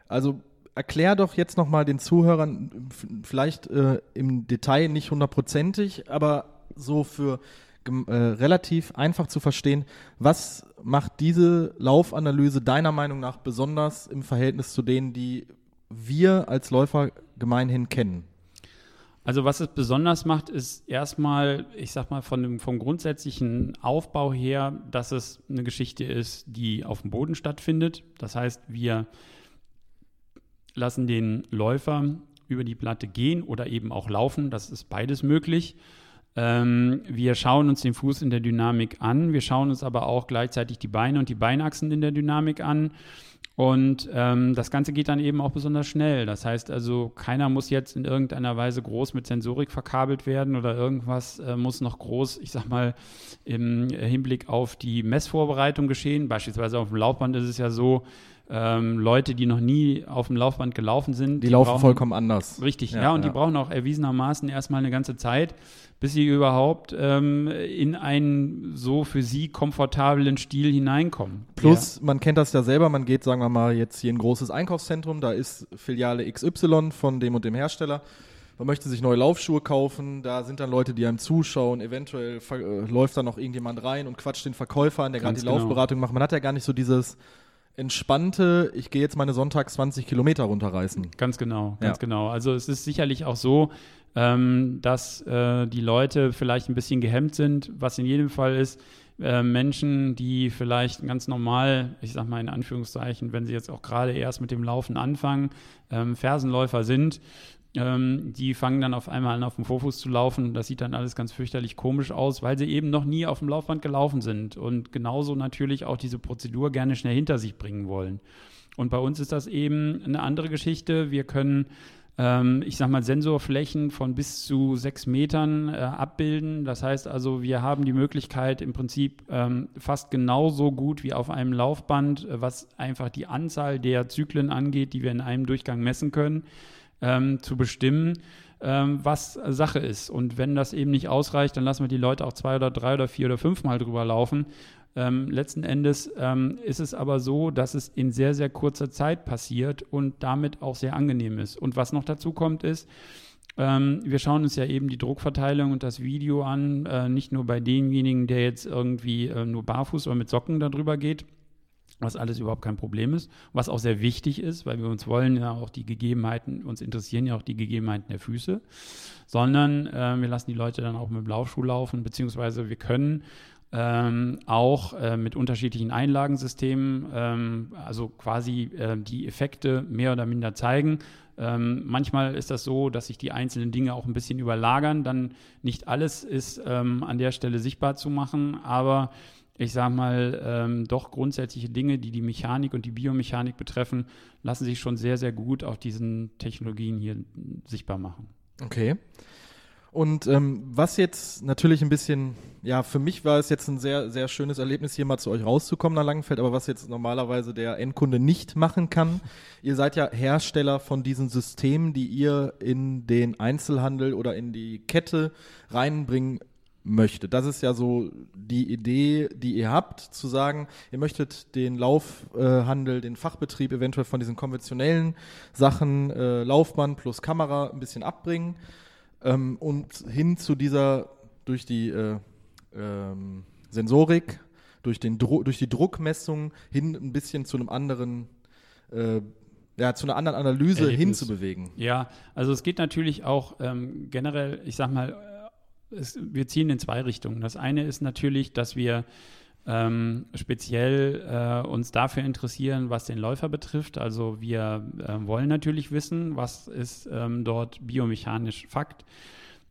Speaker 2: also erklär doch jetzt nochmal den Zuhörern, vielleicht äh, im Detail nicht hundertprozentig, aber so für äh, relativ einfach zu verstehen, was macht diese Laufanalyse deiner Meinung nach besonders im Verhältnis zu denen, die wir als Läufer gemeinhin kennen?
Speaker 3: Also was es besonders macht, ist erstmal, ich sag mal, von dem, vom grundsätzlichen Aufbau her, dass es eine Geschichte ist, die auf dem Boden stattfindet. Das heißt, wir lassen den Läufer über die Platte gehen oder eben auch laufen. Das ist beides möglich. Ähm, wir schauen uns den Fuß in der Dynamik an, wir schauen uns aber auch gleichzeitig die Beine und die Beinachsen in der Dynamik an. Und ähm, das Ganze geht dann eben auch besonders schnell. Das heißt also, keiner muss jetzt in irgendeiner Weise groß mit Sensorik verkabelt werden oder irgendwas äh, muss noch groß, ich sag mal, im Hinblick auf die Messvorbereitung geschehen. Beispielsweise auf dem Laufband ist es ja so, ähm, Leute, die noch nie auf dem Laufband gelaufen sind.
Speaker 2: Die, die laufen brauchen, vollkommen anders.
Speaker 3: Richtig, ja, ja und ja. die brauchen auch erwiesenermaßen erstmal eine ganze Zeit, bis sie überhaupt ähm, in einen so für sie komfortablen Stil hineinkommen.
Speaker 2: Plus, ja. man kennt das ja selber, man geht, sagen wir mal, jetzt hier in ein großes Einkaufszentrum, da ist Filiale XY von dem und dem Hersteller. Man möchte sich neue Laufschuhe kaufen, da sind dann Leute, die einem zuschauen, eventuell äh, läuft da noch irgendjemand rein und quatscht den Verkäufer an, der gerade die genau. Laufberatung macht. Man hat ja gar nicht so dieses entspannte, ich gehe jetzt meine sonntags 20 Kilometer runterreißen.
Speaker 3: Ganz genau, ganz ja. genau. Also es ist sicherlich auch so, ähm, dass äh, die Leute vielleicht ein bisschen gehemmt sind, was in jedem Fall ist, äh, Menschen, die vielleicht ganz normal, ich sag mal in Anführungszeichen, wenn sie jetzt auch gerade erst mit dem Laufen anfangen, ähm, Fersenläufer sind, ähm, die fangen dann auf einmal an, auf dem Vorfuß zu laufen. Das sieht dann alles ganz fürchterlich komisch aus, weil sie eben noch nie auf dem Laufband gelaufen sind und genauso natürlich auch diese Prozedur gerne schnell hinter sich bringen wollen. Und bei uns ist das eben eine andere Geschichte. Wir können ähm, ich sag mal, Sensorflächen von bis zu sechs Metern äh, abbilden. Das heißt also, wir haben die Möglichkeit im Prinzip ähm, fast genauso gut wie auf einem Laufband, äh, was einfach die Anzahl der Zyklen angeht, die wir in einem Durchgang messen können, ähm, zu bestimmen, ähm, was Sache ist. Und wenn das eben nicht ausreicht, dann lassen wir die Leute auch zwei oder drei oder vier oder fünf Mal drüber laufen. Ähm, letzten Endes ähm, ist es aber so, dass es in sehr, sehr kurzer Zeit passiert und damit auch sehr angenehm ist. Und was noch dazu kommt, ist, ähm, wir schauen uns ja eben die Druckverteilung und das Video an, äh, nicht nur bei denjenigen, der jetzt irgendwie äh, nur barfuß oder mit Socken darüber geht, was alles überhaupt kein Problem ist, was auch sehr wichtig ist, weil wir uns wollen ja auch die Gegebenheiten, uns interessieren ja auch die Gegebenheiten der Füße, sondern äh, wir lassen die Leute dann auch mit dem Laufschuh laufen, beziehungsweise wir können ähm, auch äh, mit unterschiedlichen Einlagensystemen, ähm, also quasi äh, die Effekte mehr oder minder zeigen. Ähm, manchmal ist das so, dass sich die einzelnen Dinge auch ein bisschen überlagern. Dann nicht alles ist ähm, an der Stelle sichtbar zu machen, aber ich sage mal, ähm, doch grundsätzliche Dinge, die die Mechanik und die Biomechanik betreffen, lassen sich schon sehr, sehr gut auf diesen Technologien hier sichtbar machen.
Speaker 2: Okay. Und ähm, was jetzt natürlich ein bisschen, ja, für mich war es jetzt ein sehr, sehr schönes Erlebnis, hier mal zu euch rauszukommen nach Langenfeld, aber was jetzt normalerweise der Endkunde nicht machen kann, ihr seid ja Hersteller von diesen Systemen, die ihr in den Einzelhandel oder in die Kette reinbringen möchte. Das ist ja so die Idee, die ihr habt, zu sagen, ihr möchtet den Laufhandel, äh, den Fachbetrieb eventuell von diesen konventionellen Sachen, äh, Laufband plus Kamera ein bisschen abbringen ähm, und hin zu dieser durch die äh, ähm, Sensorik, durch, den durch die Druckmessung hin ein bisschen zu einem anderen äh, ja, zu einer anderen Analyse Erlebnis. hinzubewegen.
Speaker 3: Ja, also es geht natürlich auch ähm, generell, ich sag mal, es, wir ziehen in zwei Richtungen. Das eine ist natürlich, dass wir ähm, speziell äh, uns dafür interessieren, was den Läufer betrifft. Also wir äh, wollen natürlich wissen, was ist ähm, dort biomechanisch Fakt.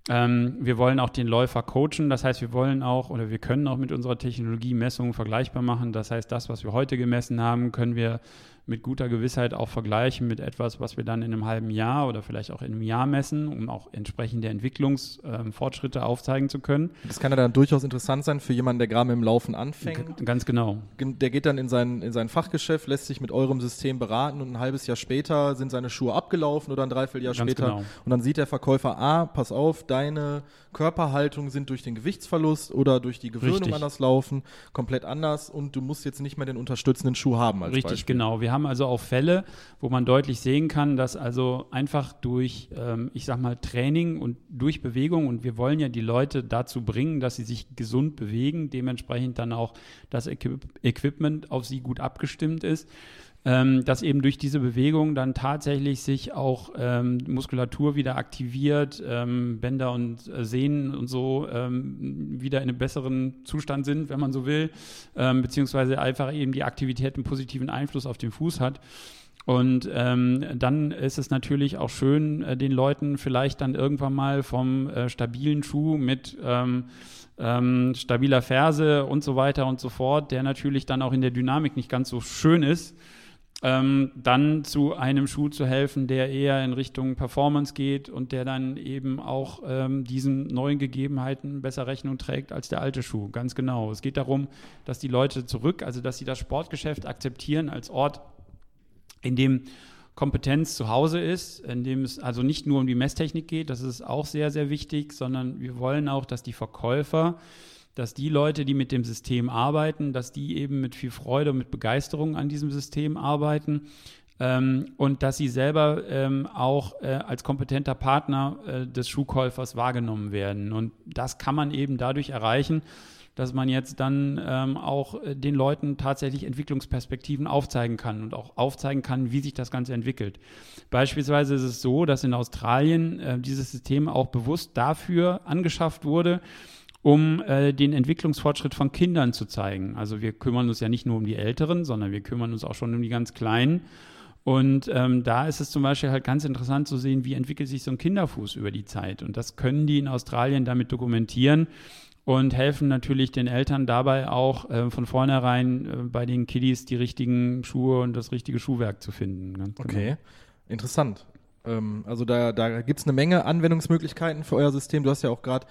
Speaker 3: Ähm, wir wollen auch den Läufer coachen, das heißt, wir wollen auch oder wir können auch mit unserer Technologie Messungen vergleichbar machen. Das heißt, das, was wir heute gemessen haben, können wir mit guter Gewissheit auch vergleichen mit etwas, was wir dann in einem halben Jahr oder vielleicht auch in einem Jahr messen, um auch entsprechende Entwicklungsfortschritte ähm, aufzeigen zu können.
Speaker 2: Das kann ja dann durchaus interessant sein für jemanden, der gerade mit dem Laufen anfängt.
Speaker 3: G ganz genau.
Speaker 2: Der geht dann in sein, in sein Fachgeschäft, lässt sich mit eurem System beraten und ein halbes Jahr später sind seine Schuhe abgelaufen oder ein Dreivierteljahr ganz später. Genau. Und dann sieht der Verkäufer, ah, pass auf, deine Körperhaltung sind durch den Gewichtsverlust oder durch die Gewöhnung Richtig. an das Laufen komplett anders und du musst jetzt nicht mehr den unterstützenden Schuh haben
Speaker 3: als Richtig, Beispiel. genau. Wir haben also auch Fälle, wo man deutlich sehen kann, dass also einfach durch, ähm, ich sag mal, Training und durch Bewegung und wir wollen ja die Leute dazu bringen, dass sie sich gesund bewegen, dementsprechend dann auch das Equip Equipment auf sie gut abgestimmt ist ähm, dass eben durch diese Bewegung dann tatsächlich sich auch ähm, Muskulatur wieder aktiviert, ähm, Bänder und äh, Sehnen und so ähm, wieder in einem besseren Zustand sind, wenn man so will, ähm, beziehungsweise einfach eben die Aktivität einen positiven Einfluss auf den Fuß hat. Und ähm, dann ist es natürlich auch schön, äh, den Leuten vielleicht dann irgendwann mal vom äh, stabilen Schuh mit ähm, ähm, stabiler Ferse und so weiter und so fort, der natürlich dann auch in der Dynamik nicht ganz so schön ist, ähm, dann zu einem Schuh zu helfen, der eher in Richtung Performance geht und der dann eben auch ähm, diesen neuen Gegebenheiten besser Rechnung trägt als der alte Schuh. Ganz genau. Es geht darum, dass die Leute zurück, also dass sie das Sportgeschäft akzeptieren als Ort, in dem Kompetenz zu Hause ist, in dem es also nicht nur um die Messtechnik geht, das ist auch sehr, sehr wichtig, sondern wir wollen auch, dass die Verkäufer, dass die Leute, die mit dem System arbeiten, dass die eben mit viel Freude und mit Begeisterung an diesem System arbeiten ähm, und dass sie selber ähm, auch äh, als kompetenter Partner äh, des Schuhkäufers wahrgenommen werden. Und das kann man eben dadurch erreichen, dass man jetzt dann ähm, auch äh, den Leuten tatsächlich Entwicklungsperspektiven aufzeigen kann und auch aufzeigen kann, wie sich das Ganze entwickelt. Beispielsweise ist es so, dass in Australien äh, dieses System auch bewusst dafür angeschafft wurde, um äh, den Entwicklungsfortschritt von Kindern zu zeigen. Also wir kümmern uns ja nicht nur um die Älteren, sondern wir kümmern uns auch schon um die ganz Kleinen. Und ähm, da ist es zum Beispiel halt ganz interessant zu sehen, wie entwickelt sich so ein Kinderfuß über die Zeit. Und das können die in Australien damit dokumentieren und helfen natürlich den Eltern dabei auch äh, von vornherein äh, bei den Kiddies die richtigen Schuhe und das richtige Schuhwerk zu finden.
Speaker 2: Genau. Okay, interessant. Ähm, also da, da gibt es eine Menge Anwendungsmöglichkeiten für euer System. Du hast ja auch gerade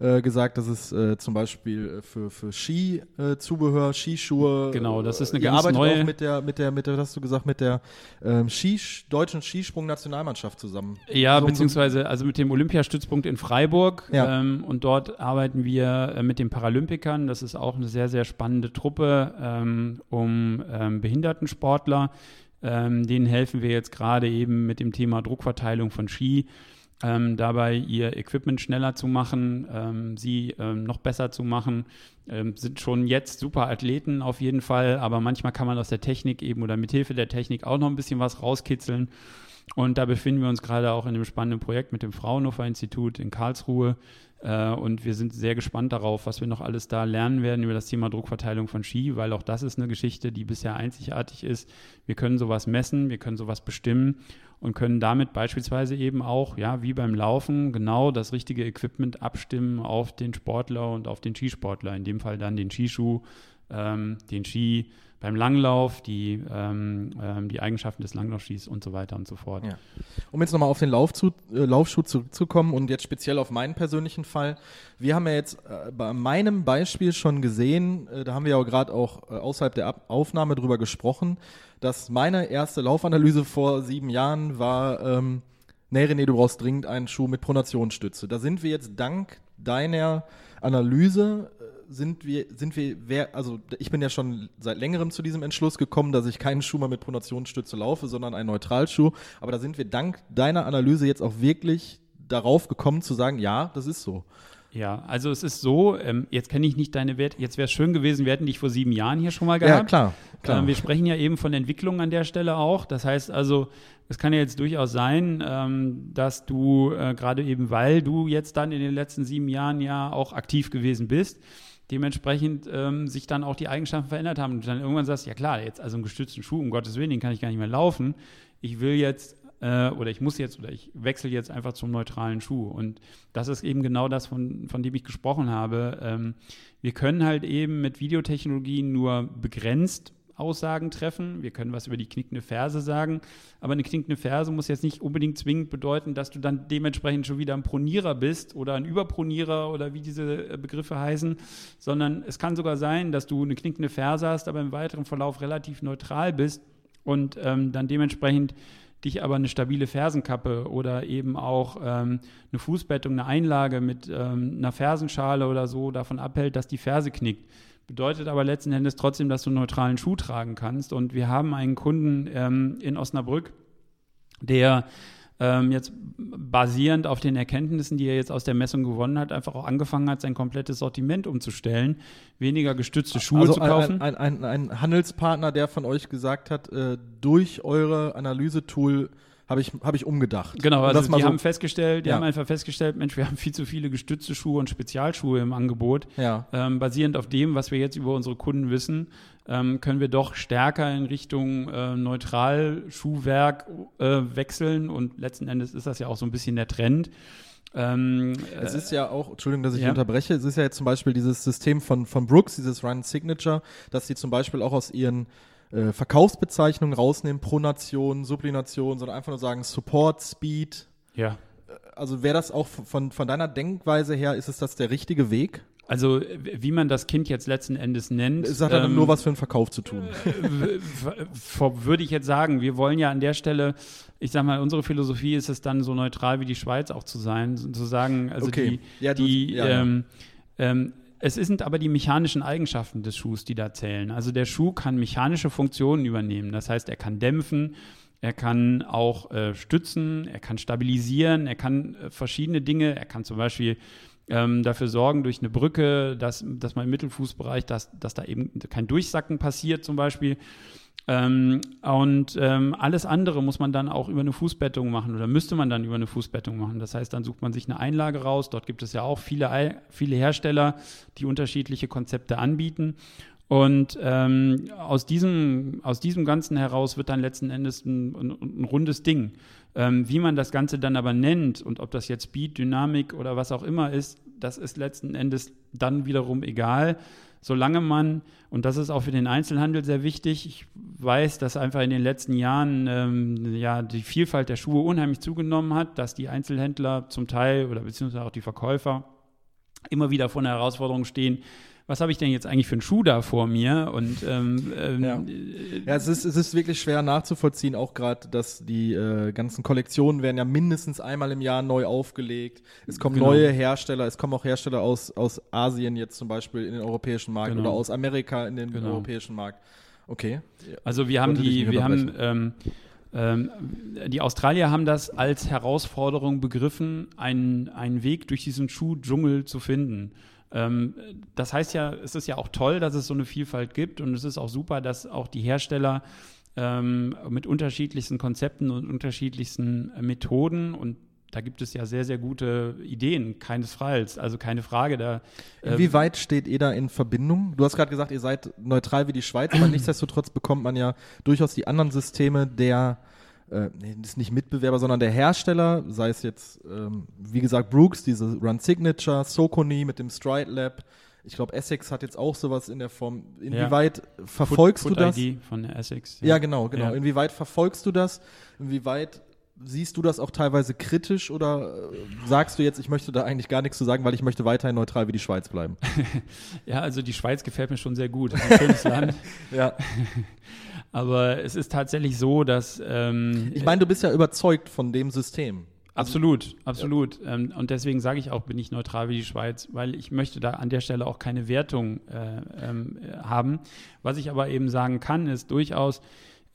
Speaker 2: äh, gesagt, dass es äh, zum Beispiel äh, für, für Skizubehör, äh, Skischuhe.
Speaker 3: Genau, das ist eine ganz
Speaker 2: arbeitet
Speaker 3: neue.
Speaker 2: auch mit der, mit der, mit der, hast du gesagt, mit der ähm, Ski, deutschen Skisprung-Nationalmannschaft zusammen.
Speaker 3: Ja,
Speaker 2: so,
Speaker 3: beziehungsweise also mit dem Olympiastützpunkt in Freiburg.
Speaker 2: Ja.
Speaker 3: Ähm, und dort arbeiten wir äh, mit den Paralympikern. Das ist auch eine sehr, sehr spannende Truppe ähm, um ähm, Behindertensportler. Ähm, denen helfen wir jetzt gerade eben mit dem Thema Druckverteilung von Ski ähm, dabei ihr Equipment schneller zu machen, ähm, sie ähm, noch besser zu machen. Ähm, sind schon jetzt super Athleten auf jeden Fall, aber manchmal kann man aus der Technik eben oder mit Hilfe der Technik auch noch ein bisschen was rauskitzeln. Und da befinden wir uns gerade auch in einem spannenden Projekt mit dem Fraunhofer Institut in Karlsruhe. Äh, und wir sind sehr gespannt darauf, was wir noch alles da lernen werden über das Thema Druckverteilung von Ski, weil auch das ist eine Geschichte, die bisher einzigartig ist. Wir können sowas messen, wir können sowas bestimmen und können damit beispielsweise eben auch, ja, wie beim Laufen, genau das richtige Equipment abstimmen auf den Sportler und auf den Skisportler. In dem Fall dann den Skischuh, ähm, den Ski beim Langlauf, die, ähm, ähm, die Eigenschaften des Langlaufskis und so weiter und so fort.
Speaker 2: Ja. Um jetzt nochmal auf den Lauf zu, äh, Laufschuh zurückzukommen und jetzt speziell auf meinen persönlichen Fall. Wir haben ja jetzt äh, bei meinem Beispiel schon gesehen, äh, da haben wir ja gerade auch äh, außerhalb der Ab Aufnahme drüber gesprochen, dass meine erste Laufanalyse vor sieben Jahren war, ähm, nee René, du brauchst dringend einen Schuh mit Pronationsstütze. Da sind wir jetzt dank deiner Analyse sind wir, sind wir, wer, also ich bin ja schon seit längerem zu diesem Entschluss gekommen, dass ich keinen Schuh mehr mit Pronationsstütze laufe, sondern einen Neutralschuh. Aber da sind wir dank deiner Analyse jetzt auch wirklich darauf gekommen zu sagen, ja, das ist so.
Speaker 3: Ja, also es ist so, ähm, jetzt kenne ich nicht deine Werte, jetzt wäre es schön gewesen, wir hätten dich vor sieben Jahren hier schon mal gehabt.
Speaker 2: Ja, klar. klar.
Speaker 3: Ähm, wir sprechen ja eben von Entwicklung an der Stelle auch. Das heißt also, es kann ja jetzt durchaus sein, ähm, dass du äh, gerade eben, weil du jetzt dann in den letzten sieben Jahren ja auch aktiv gewesen bist, dementsprechend ähm, sich dann auch die Eigenschaften verändert haben. Und dann irgendwann sagst, ja klar, jetzt also einen gestützten Schuh, um Gottes Willen, den kann ich gar nicht mehr laufen. Ich will jetzt äh, oder ich muss jetzt oder ich wechsle jetzt einfach zum neutralen Schuh. Und das ist eben genau das, von, von dem ich gesprochen habe. Ähm, wir können halt eben mit Videotechnologien nur begrenzt Aussagen treffen. Wir können was über die knickende Ferse sagen, aber eine knickende Ferse muss jetzt nicht unbedingt zwingend bedeuten, dass du dann dementsprechend schon wieder ein Pronierer bist oder ein Überpronierer oder wie diese äh, Begriffe heißen, sondern es kann sogar sein, dass du eine knickende Ferse hast, aber im weiteren Verlauf relativ neutral bist und ähm, dann dementsprechend dich aber eine stabile Fersenkappe oder eben auch ähm, eine Fußbettung, eine Einlage mit ähm, einer Fersenschale oder so davon abhält, dass die Ferse knickt. Bedeutet aber letzten Endes trotzdem, dass du einen neutralen Schuh tragen kannst. Und wir haben einen Kunden ähm, in Osnabrück, der ähm, jetzt basierend auf den Erkenntnissen, die er jetzt aus der Messung gewonnen hat, einfach auch angefangen hat, sein komplettes Sortiment umzustellen, weniger gestützte Schuhe
Speaker 2: also
Speaker 3: zu kaufen.
Speaker 2: Ein, ein, ein, ein Handelspartner, der von euch gesagt hat, äh, durch eure Analysetool habe ich, hab ich umgedacht.
Speaker 3: Genau, also die
Speaker 2: so
Speaker 3: haben festgestellt, die
Speaker 2: Ja.
Speaker 3: haben einfach festgestellt, Mensch, wir haben viel zu viele gestützte Schuhe und Spezialschuhe im Angebot.
Speaker 2: Ja.
Speaker 3: Ähm, basierend auf dem, was wir jetzt über unsere Kunden wissen, ähm, können wir doch stärker in Richtung äh, Neutral-Schuhwerk äh, wechseln und letzten Endes ist das ja auch so ein bisschen der Trend.
Speaker 2: Ähm, es ist ja auch, Entschuldigung, dass ich ja. unterbreche, es ist ja jetzt zum Beispiel dieses System von, von Brooks, dieses Run Signature, dass sie zum Beispiel auch aus ihren äh, Verkaufsbezeichnungen rausnehmen, Pronation, Sublination, sondern einfach nur sagen Support, Speed.
Speaker 3: Ja.
Speaker 2: Äh, also wäre das auch von, von deiner Denkweise her, ist es das der richtige Weg?
Speaker 3: Also wie man das Kind jetzt letzten Endes nennt.
Speaker 2: Es hat ähm, dann nur was für den Verkauf zu tun.
Speaker 3: würde ich jetzt sagen. Wir wollen ja an der Stelle, ich sag mal, unsere Philosophie ist es dann so neutral wie die Schweiz auch zu sein, zu sagen, also okay. die, ja, die ja, ähm, ähm, es sind aber die mechanischen Eigenschaften des Schuhs, die da zählen. Also der Schuh kann mechanische Funktionen übernehmen. Das heißt, er kann dämpfen, er kann auch äh, stützen, er kann stabilisieren, er kann äh, verschiedene Dinge, er kann zum Beispiel ähm, dafür sorgen durch eine Brücke, dass, dass man im Mittelfußbereich, dass, dass da eben kein Durchsacken passiert zum Beispiel. Ähm, und ähm, alles andere muss man dann auch über eine Fußbettung machen oder müsste man dann über eine Fußbettung machen. Das heißt, dann sucht man sich eine Einlage raus. Dort gibt es ja auch viele, viele Hersteller, die unterschiedliche Konzepte anbieten. Und ähm, aus, diesem, aus diesem Ganzen heraus wird dann letzten Endes ein, ein, ein rundes Ding. Ähm, wie man das Ganze dann aber nennt und ob das jetzt Speed, Dynamik oder was auch immer ist, das ist letzten Endes dann wiederum egal. Solange man, und das ist auch für den Einzelhandel sehr wichtig, ich weiß, dass einfach in den letzten Jahren ähm, ja, die Vielfalt der Schuhe unheimlich zugenommen hat, dass die Einzelhändler zum Teil oder beziehungsweise auch die Verkäufer immer wieder vor einer Herausforderung stehen, was habe ich denn jetzt eigentlich für einen Schuh da vor mir? Und ähm, ähm,
Speaker 2: ja. ja, es ist, es ist wirklich schwer nachzuvollziehen, auch gerade, dass die äh, ganzen Kollektionen werden ja mindestens einmal im Jahr neu aufgelegt. Es kommen genau. neue Hersteller, es kommen auch Hersteller aus, aus Asien jetzt zum Beispiel in den europäischen Markt genau. oder aus Amerika in den genau. europäischen Markt. Okay.
Speaker 3: Also wir haben die, wir haben ähm, ähm, die Australier haben das als Herausforderung begriffen, einen, einen Weg durch diesen Schuhdschungel zu finden. Ähm, das heißt ja, es ist ja auch toll, dass es so eine Vielfalt gibt und es ist auch super, dass auch die Hersteller ähm, mit unterschiedlichsten Konzepten und unterschiedlichsten Methoden und da gibt es ja sehr, sehr gute Ideen, keinesfalls, also keine Frage. Da,
Speaker 2: äh Wie weit steht ihr da in Verbindung? Du hast gerade gesagt, ihr seid neutral wie die Schweiz, aber nichtsdestotrotz bekommt man ja durchaus die anderen Systeme der äh, ist nicht Mitbewerber, sondern der Hersteller, sei es jetzt, ähm, wie gesagt, Brooks, diese Run Signature, Socony mit dem Stride Lab. Ich glaube, Essex hat jetzt auch sowas in der Form. Inwieweit ja. verfolgst Foot, du das?
Speaker 3: ID von Essex.
Speaker 2: Ja, ja genau, genau. Ja. Inwieweit verfolgst du das? Inwieweit siehst du das auch teilweise kritisch oder äh, sagst du jetzt, ich möchte da eigentlich gar nichts zu sagen, weil ich möchte weiterhin neutral wie die Schweiz bleiben?
Speaker 3: ja, also die Schweiz gefällt mir schon sehr gut. Ein schönes Land.
Speaker 2: ja.
Speaker 3: Aber es ist tatsächlich so, dass. Ähm,
Speaker 2: ich meine, du bist ja überzeugt von dem System.
Speaker 3: Absolut, absolut. Ja. Ähm, und deswegen sage ich auch, bin ich neutral wie die Schweiz, weil ich möchte da an der Stelle auch keine Wertung äh, ähm, haben. Was ich aber eben sagen kann, ist durchaus,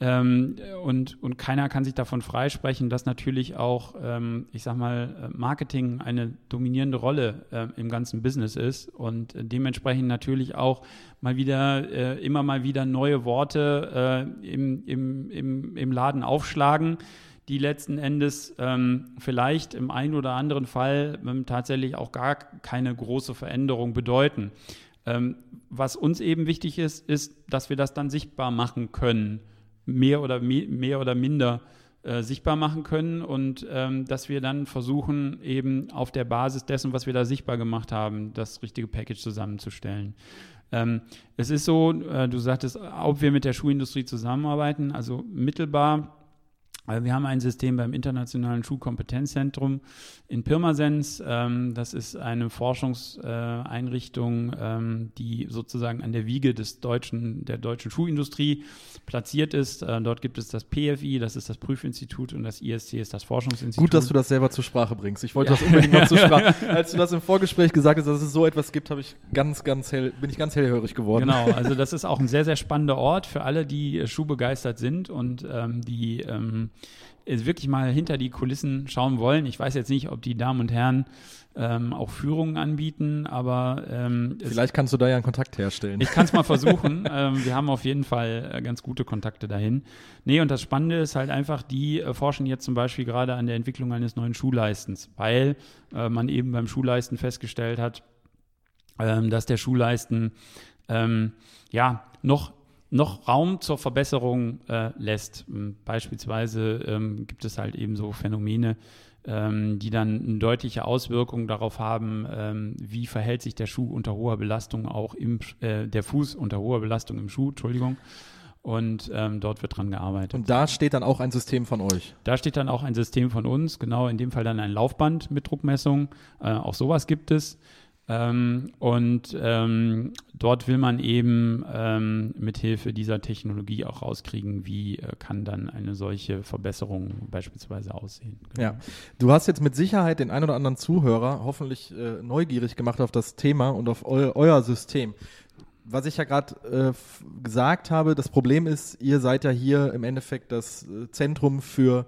Speaker 3: ähm, und, und keiner kann sich davon freisprechen, dass natürlich auch, ähm, ich sag mal, Marketing eine dominierende Rolle äh, im ganzen Business ist und dementsprechend natürlich auch mal wieder, äh, immer mal wieder neue Worte äh, im, im, im, im Laden aufschlagen die letzten Endes ähm, vielleicht im einen oder anderen Fall ähm, tatsächlich auch gar keine große Veränderung bedeuten. Ähm, was uns eben wichtig ist, ist, dass wir das dann sichtbar machen können mehr oder, mehr oder minder äh, sichtbar machen können und ähm, dass wir dann versuchen, eben auf der Basis dessen, was wir da sichtbar gemacht haben, das richtige Package zusammenzustellen. Ähm, es ist so, äh, du sagtest, ob wir mit der Schuhindustrie zusammenarbeiten, also mittelbar wir haben ein System beim Internationalen Schuhkompetenzzentrum in Pirmasens. Ähm, das ist eine Forschungseinrichtung, ähm, die sozusagen an der Wiege des deutschen, der deutschen Schuhindustrie platziert ist. Äh, dort gibt es das PFI, das ist das Prüfinstitut, und das ISC ist das Forschungsinstitut.
Speaker 2: Gut, dass du das selber zur Sprache bringst. Ich wollte ja. das unbedingt noch zur Sprache. Als du das im Vorgespräch gesagt hast, dass es so etwas gibt, habe ich ganz, ganz hell, bin ich ganz hellhörig geworden.
Speaker 3: Genau, also das ist auch ein sehr, sehr spannender Ort für alle, die schuhbegeistert sind und ähm, die ähm, wirklich mal hinter die Kulissen schauen wollen. Ich weiß jetzt nicht, ob die Damen und Herren ähm, auch Führungen anbieten, aber ähm,
Speaker 2: vielleicht kannst du da ja einen Kontakt herstellen.
Speaker 3: Ich kann es mal versuchen. ähm, wir haben auf jeden Fall äh, ganz gute Kontakte dahin. Nee, und das Spannende ist halt einfach, die äh, forschen jetzt zum Beispiel gerade an der Entwicklung eines neuen Schuhleistens, weil äh, man eben beim Schuhleisten festgestellt hat, ähm, dass der Schuhleisten ähm, ja noch noch Raum zur Verbesserung äh, lässt. Ähm, beispielsweise ähm, gibt es halt eben so Phänomene, ähm, die dann eine deutliche Auswirkung darauf haben, ähm, wie verhält sich der Schuh unter hoher Belastung auch im, äh, der Fuß unter hoher Belastung im Schuh, Entschuldigung. Und ähm, dort wird dran gearbeitet.
Speaker 2: Und da steht dann auch ein System von euch.
Speaker 3: Da steht dann auch ein System von uns, genau in dem Fall dann ein Laufband mit Druckmessung. Äh, auch sowas gibt es. Ähm, und ähm, dort will man eben ähm, mit Hilfe dieser Technologie auch rauskriegen, wie äh, kann dann eine solche Verbesserung beispielsweise aussehen.
Speaker 2: Genau. Ja, du hast jetzt mit Sicherheit den ein oder anderen Zuhörer hoffentlich äh, neugierig gemacht auf das Thema und auf eu euer System. Was ich ja gerade äh, gesagt habe, das Problem ist, ihr seid ja hier im Endeffekt das äh, Zentrum für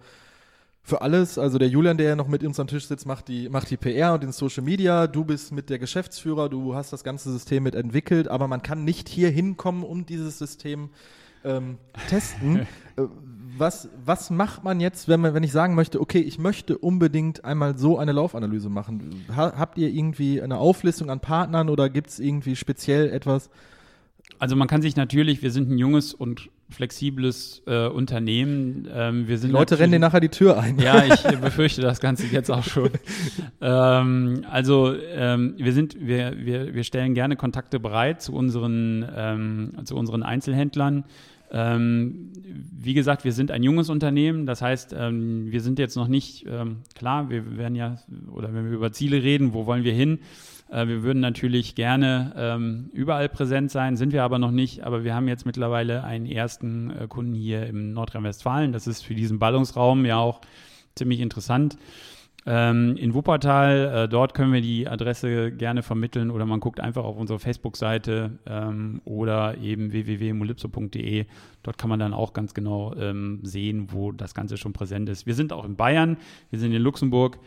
Speaker 2: für alles. Also der Julian, der ja noch mit uns am Tisch sitzt, macht die, macht die PR und den Social Media. Du bist mit der Geschäftsführer, du hast das ganze System mit entwickelt, aber man kann nicht hier hinkommen und dieses System ähm, testen. Äh, was, was macht man jetzt, wenn, man, wenn ich sagen möchte, okay, ich möchte unbedingt einmal so eine Laufanalyse machen? Ha, habt ihr irgendwie eine Auflistung an Partnern oder gibt es irgendwie speziell etwas?
Speaker 3: Also man kann sich natürlich, wir sind ein junges und flexibles äh, Unternehmen. Ähm, wir sind
Speaker 2: Leute rennen dir nachher die Tür ein.
Speaker 3: Ja, ich befürchte das Ganze jetzt auch schon. ähm, also ähm, wir sind, wir, wir, wir stellen gerne Kontakte bereit zu unseren, ähm, zu unseren Einzelhändlern. Ähm, wie gesagt, wir sind ein junges Unternehmen, das heißt, ähm, wir sind jetzt noch nicht, ähm, klar, wir werden ja, oder wenn wir über Ziele reden, wo wollen wir hin? Äh, wir würden natürlich gerne ähm, überall präsent sein, sind wir aber noch nicht. Aber wir haben jetzt mittlerweile einen ersten äh, Kunden hier im Nordrhein-Westfalen. Das ist für diesen Ballungsraum ja auch ziemlich interessant. Ähm, in Wuppertal, äh, dort können wir die Adresse gerne vermitteln oder man guckt einfach auf unsere Facebook-Seite ähm, oder eben www.molipso.de. Dort kann man dann auch ganz genau ähm, sehen, wo das Ganze schon präsent ist. Wir sind auch in Bayern, wir sind in Luxemburg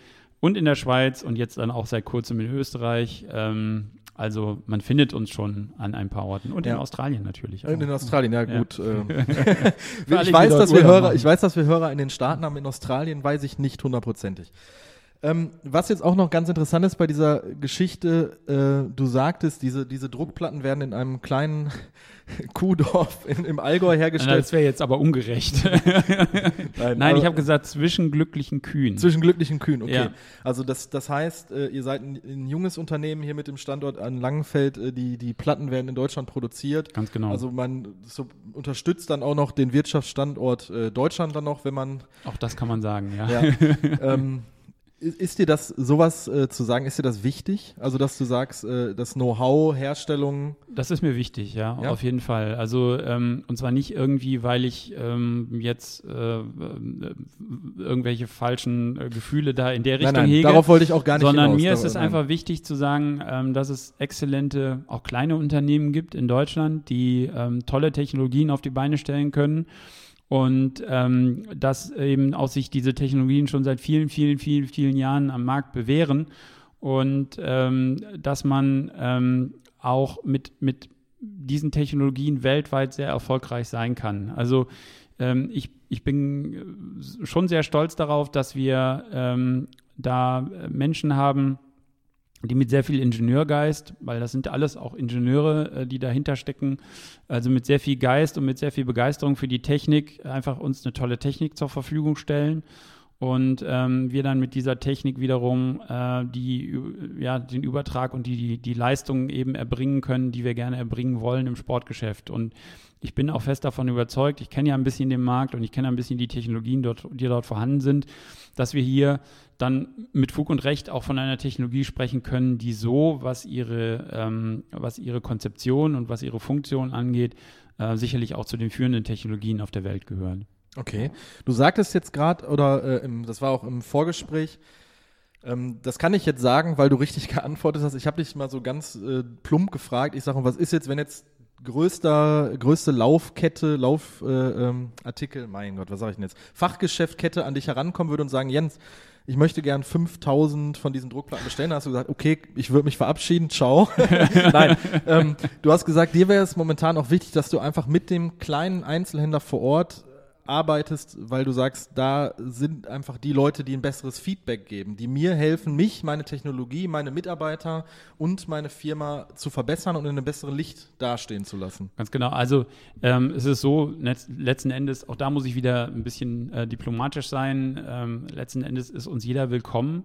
Speaker 3: und in der Schweiz und jetzt dann auch seit kurzem in Österreich. Ähm, also man findet uns schon an ein paar Orten und ja. in Australien natürlich.
Speaker 2: Auch. In Australien, ja gut. Ähm. ich, weiß, dass wir Hörer, ich weiß, dass wir Hörer in den Staaten haben. In Australien weiß ich nicht hundertprozentig. Ähm, was jetzt auch noch ganz interessant ist bei dieser Geschichte, äh, du sagtest, diese, diese Druckplatten werden in einem kleinen Kuhdorf in, im Allgäu hergestellt.
Speaker 3: Das wäre jetzt aber ungerecht. Nein, Nein ich habe gesagt zwischen glücklichen Kühen.
Speaker 2: Zwischen glücklichen Kühen, okay. Ja. Also das, das heißt, äh, ihr seid ein, ein, junges Unternehmen hier mit dem Standort an Langenfeld. Äh, die, die Platten werden in Deutschland produziert.
Speaker 3: Ganz genau.
Speaker 2: Also man so unterstützt dann auch noch den Wirtschaftsstandort äh, Deutschland dann noch, wenn man...
Speaker 3: Auch das kann man sagen, ja.
Speaker 2: ja ähm, ist dir das sowas äh, zu sagen, ist dir das wichtig? Also, dass du sagst, äh, das Know-how, Herstellung.
Speaker 3: Das ist mir wichtig, ja, ja? auf jeden Fall. Also, ähm, und zwar nicht irgendwie, weil ich ähm, jetzt äh, äh irgendwelche falschen äh, Gefühle da in der Richtung nein, nein, hege.
Speaker 2: Darauf wollte ich auch gar nicht
Speaker 3: Sondern hinaus, mir ist es nein. einfach wichtig zu sagen, ähm, dass es exzellente, auch kleine Unternehmen gibt in Deutschland, die ähm, tolle Technologien auf die Beine stellen können und ähm, dass eben auch sich diese Technologien schon seit vielen, vielen, vielen, vielen Jahren am Markt bewähren und ähm, dass man ähm, auch mit, mit diesen Technologien weltweit sehr erfolgreich sein kann. Also ähm, ich, ich bin schon sehr stolz darauf, dass wir ähm, da Menschen haben, die mit sehr viel Ingenieurgeist, weil das sind alles auch Ingenieure, äh, die dahinter stecken, also mit sehr viel Geist und mit sehr viel Begeisterung für die Technik einfach uns eine tolle Technik zur Verfügung stellen und ähm, wir dann mit dieser Technik wiederum äh, die, ja, den Übertrag und die, die, die Leistungen eben erbringen können, die wir gerne erbringen wollen im Sportgeschäft. Und ich bin auch fest davon überzeugt, ich kenne ja ein bisschen den Markt und ich kenne ein bisschen die Technologien, dort, die dort vorhanden sind, dass wir hier dann mit Fug und Recht auch von einer Technologie sprechen können, die so, was ihre, ähm, was ihre Konzeption und was ihre Funktion angeht, äh, sicherlich auch zu den führenden Technologien auf der Welt gehören.
Speaker 2: Okay. Du sagtest jetzt gerade, oder äh, im, das war auch im Vorgespräch, ähm, das kann ich jetzt sagen, weil du richtig geantwortet hast. Ich habe dich mal so ganz äh, plump gefragt. Ich sage, was ist jetzt, wenn jetzt größter, größte Laufkette, Laufartikel, äh, ähm, mein Gott, was sage ich denn jetzt? Fachgeschäftkette an dich herankommen würde und sagen, Jens, ich möchte gern 5000 von diesen Druckplatten bestellen. Da hast du gesagt, okay, ich würde mich verabschieden, ciao. Nein, ähm, du hast gesagt, dir wäre es momentan auch wichtig, dass du einfach mit dem kleinen Einzelhändler vor Ort arbeitest, weil du sagst, da sind einfach die Leute, die ein besseres Feedback geben, die mir helfen, mich, meine Technologie, meine Mitarbeiter und meine Firma zu verbessern und in einem besseren Licht dastehen zu lassen.
Speaker 3: Ganz genau. Also ähm, es ist so, letzten Endes, auch da muss ich wieder ein bisschen äh, diplomatisch sein. Ähm, letzten Endes ist uns jeder willkommen.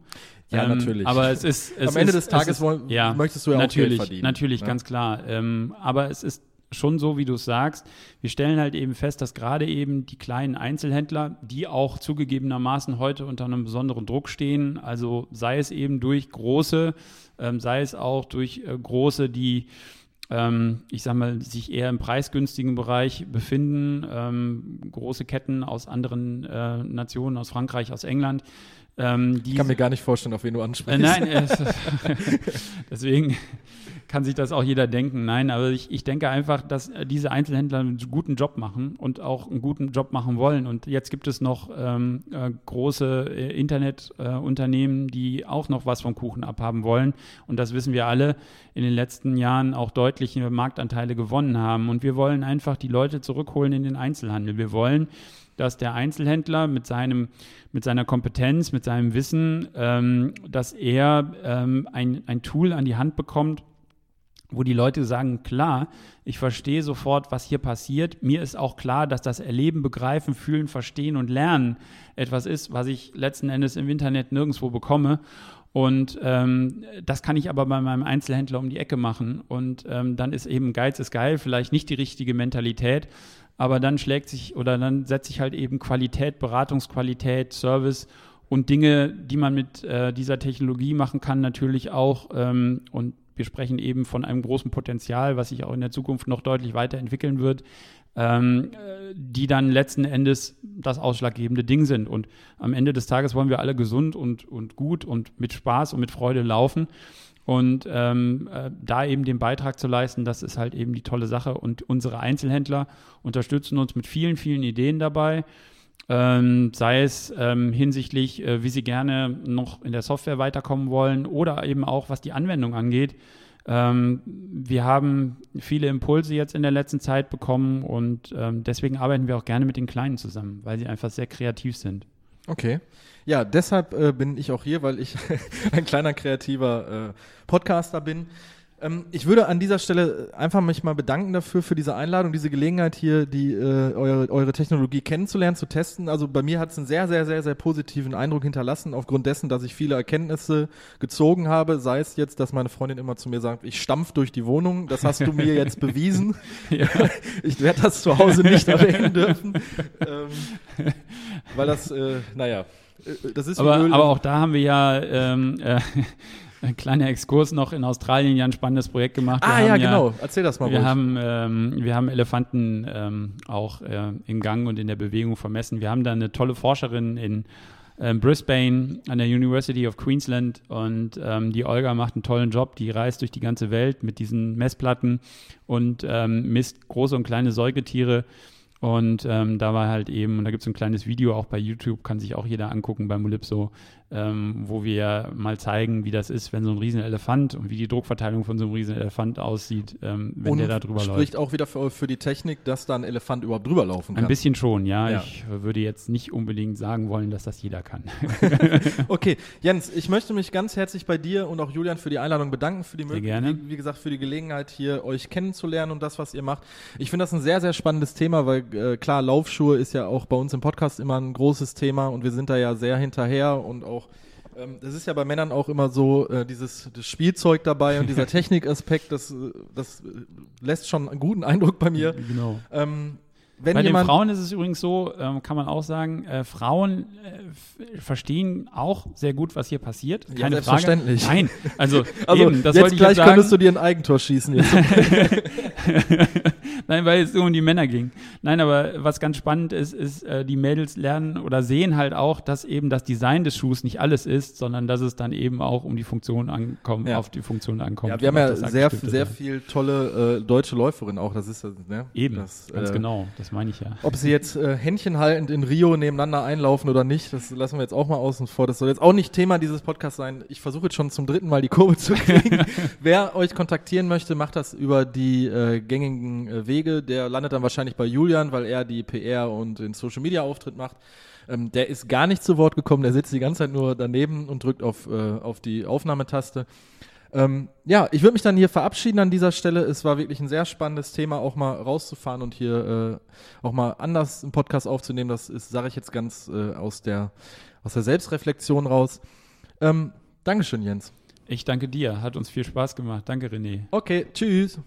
Speaker 2: Ja,
Speaker 3: ähm,
Speaker 2: natürlich.
Speaker 3: Aber es ist. Es
Speaker 2: Am Ende
Speaker 3: ist,
Speaker 2: des Tages
Speaker 3: ist,
Speaker 2: wollen,
Speaker 3: ja,
Speaker 2: möchtest du ja
Speaker 3: natürlich,
Speaker 2: auch Geld verdienen.
Speaker 3: Natürlich,
Speaker 2: ja.
Speaker 3: ganz klar. Ähm, aber es ist schon so, wie du es sagst. Wir stellen halt eben fest, dass gerade eben die kleinen Einzelhändler, die auch zugegebenermaßen heute unter einem besonderen Druck stehen, also sei es eben durch große, ähm, sei es auch durch äh, große, die ähm, ich sag mal, sich eher im preisgünstigen Bereich befinden, ähm, große Ketten aus anderen äh, Nationen, aus Frankreich, aus England. Ähm,
Speaker 2: ich kann mir gar nicht vorstellen, auf wen du
Speaker 3: äh,
Speaker 2: ansprichst.
Speaker 3: nein, äh, deswegen kann sich das auch jeder denken. Nein, aber ich, ich denke einfach, dass äh, diese Einzelhändler einen guten Job machen und auch einen guten Job machen wollen. Und jetzt gibt es noch ähm, äh, große äh, Internetunternehmen, äh, die auch noch was vom Kuchen abhaben wollen. Und das wissen wir alle, in den letzten Jahren auch deutliche Marktanteile gewonnen haben. Und wir wollen einfach die Leute zurückholen in den Einzelhandel. Wir wollen dass der Einzelhändler mit seinem, mit seiner Kompetenz, mit seinem Wissen, ähm, dass er ähm, ein, ein Tool an die Hand bekommt, wo die Leute sagen, klar, ich verstehe sofort, was hier passiert. Mir ist auch klar, dass das Erleben, Begreifen, Fühlen, Verstehen und Lernen etwas ist, was ich letzten Endes im Internet nirgendwo bekomme. Und ähm, das kann ich aber bei meinem Einzelhändler um die Ecke machen. Und ähm, dann ist eben Geiz ist geil, vielleicht nicht die richtige Mentalität, aber dann schlägt sich oder dann setzt sich halt eben Qualität, Beratungsqualität, Service und Dinge, die man mit äh, dieser Technologie machen kann, natürlich auch. Ähm, und wir sprechen eben von einem großen Potenzial, was sich auch in der Zukunft noch deutlich weiterentwickeln wird, ähm, die dann letzten Endes das ausschlaggebende Ding sind. Und am Ende des Tages wollen wir alle gesund und, und gut und mit Spaß und mit Freude laufen. Und ähm, äh, da eben den Beitrag zu leisten, das ist halt eben die tolle Sache. Und unsere Einzelhändler unterstützen uns mit vielen, vielen Ideen dabei. Ähm, sei es ähm, hinsichtlich, äh, wie sie gerne noch in der Software weiterkommen wollen oder eben auch, was die Anwendung angeht. Ähm, wir haben viele Impulse jetzt in der letzten Zeit bekommen und ähm, deswegen arbeiten wir auch gerne mit den Kleinen zusammen, weil sie einfach sehr kreativ sind.
Speaker 2: Okay. Ja, deshalb äh, bin ich auch hier, weil ich ein kleiner kreativer äh, Podcaster bin. Ähm, ich würde an dieser Stelle einfach mich mal bedanken dafür, für diese Einladung, diese Gelegenheit hier, die äh, eure, eure Technologie kennenzulernen, zu testen. Also bei mir hat es einen sehr, sehr, sehr, sehr positiven Eindruck hinterlassen, aufgrund dessen, dass ich viele Erkenntnisse gezogen habe. Sei es jetzt, dass meine Freundin immer zu mir sagt, ich stampf durch die Wohnung. Das hast du mir jetzt bewiesen.
Speaker 3: Ja.
Speaker 2: Ich werde das zu Hause nicht erwähnen dürfen. Ähm, weil das, äh, naja, äh, das ist
Speaker 3: Aber, aber auch da haben wir ja ähm, äh, ein kleiner Exkurs noch in Australien ja ein spannendes Projekt gemacht. Wir
Speaker 2: Ah ja, genau. Erzähl das mal
Speaker 3: Wir
Speaker 2: ruhig.
Speaker 3: haben, ähm, wir haben Elefanten ähm, auch äh, in Gang und in der Bewegung vermessen. Wir haben da eine tolle Forscherin in ähm, Brisbane an der University of Queensland und ähm, die Olga macht einen tollen Job. Die reist durch die ganze Welt mit diesen Messplatten und ähm, misst große und kleine Säugetiere. Und ähm, da war halt eben, und da gibt es ein kleines Video auch bei YouTube, kann sich auch jeder angucken bei Molypso, ähm, wo wir mal zeigen, wie das ist, wenn so ein Riesenelefant und wie die Druckverteilung von so einem Riesenelefant aussieht, ähm, wenn
Speaker 2: und
Speaker 3: der da drüber
Speaker 2: spricht
Speaker 3: läuft.
Speaker 2: auch wieder für, für die Technik, dass da ein Elefant überhaupt drüber laufen kann.
Speaker 3: Ein bisschen schon, ja.
Speaker 2: Ja.
Speaker 3: Ich würde jetzt nicht unbedingt sagen wollen, dass das jeder kann.
Speaker 2: Okay, Jens, ich möchte mich ganz herzlich bei dir und auch Julian für die Einladung bedanken, für die Möglichkeit, wie gesagt, für die Gelegenheit, hier euch kennenzulernen und das, was ihr macht. Ich finde das ein sehr, sehr spannendes Thema, weil äh, klar, Laufschuhe ist ja auch bei uns im Podcast immer ein großes Thema und wir sind da ja sehr hinterher und auch ähm, das ist ja bei Männern auch immer so, äh, dieses das Spielzeug dabei und dieser Technikaspekt, das, äh, das äh, lässt schon einen guten Eindruck bei mir.
Speaker 3: genau.
Speaker 2: Ähm, wenn
Speaker 3: Bei den Frauen ist es übrigens so, ähm, kann man auch sagen, äh, Frauen äh, verstehen auch sehr gut, was hier passiert.
Speaker 2: Ja,
Speaker 3: Keine
Speaker 2: selbstverständlich.
Speaker 3: Frage. Nein, also,
Speaker 2: also
Speaker 3: eben, das
Speaker 2: jetzt
Speaker 3: wollte ich
Speaker 2: gleich
Speaker 3: jetzt sagen.
Speaker 2: könntest du dir ein Eigentor schießen. Jetzt.
Speaker 3: Nein, weil es so um die Männer ging. Nein, aber was ganz spannend ist, ist, äh, die Mädels lernen oder sehen halt auch, dass eben das Design des Schuhs nicht alles ist, sondern dass es dann eben auch um die Funktion ankommt,
Speaker 2: Ja.
Speaker 3: auf die Funktion ankommt.
Speaker 2: Ja, wir haben ja sehr, sehr viel tolle äh, deutsche Läuferinnen auch. Das ist ne?
Speaker 3: Eben,
Speaker 2: das,
Speaker 3: ganz
Speaker 2: äh,
Speaker 3: genau, das meine ich ja.
Speaker 2: Ob sie jetzt äh, händchenhaltend in Rio nebeneinander einlaufen oder nicht, das lassen wir jetzt auch mal außen vor. Das soll jetzt auch nicht Thema dieses Podcasts sein. Ich versuche jetzt schon zum dritten Mal die Kurve zu kriegen. Wer euch kontaktieren möchte, macht das über die äh, gängigen äh, Wege. Kollege, der landet dann wahrscheinlich bei Julian, weil er die PR und den Social Media Auftritt macht. Ähm, der ist gar nicht zu Wort gekommen, der sitzt die ganze Zeit nur daneben und drückt auf, äh, auf die Aufnahmetaste. Ähm, ja, ich würde mich dann hier verabschieden an dieser Stelle. Es war wirklich ein sehr spannendes Thema, auch mal rauszufahren und hier äh, auch mal anders einen Podcast aufzunehmen. Das ist, sage ich jetzt ganz äh, aus, der, aus der Selbstreflexion raus. Ähm, Dankeschön, Jens.
Speaker 3: Ich danke dir. Hat uns viel Spaß gemacht. Danke, René.
Speaker 2: Okay, tschüss.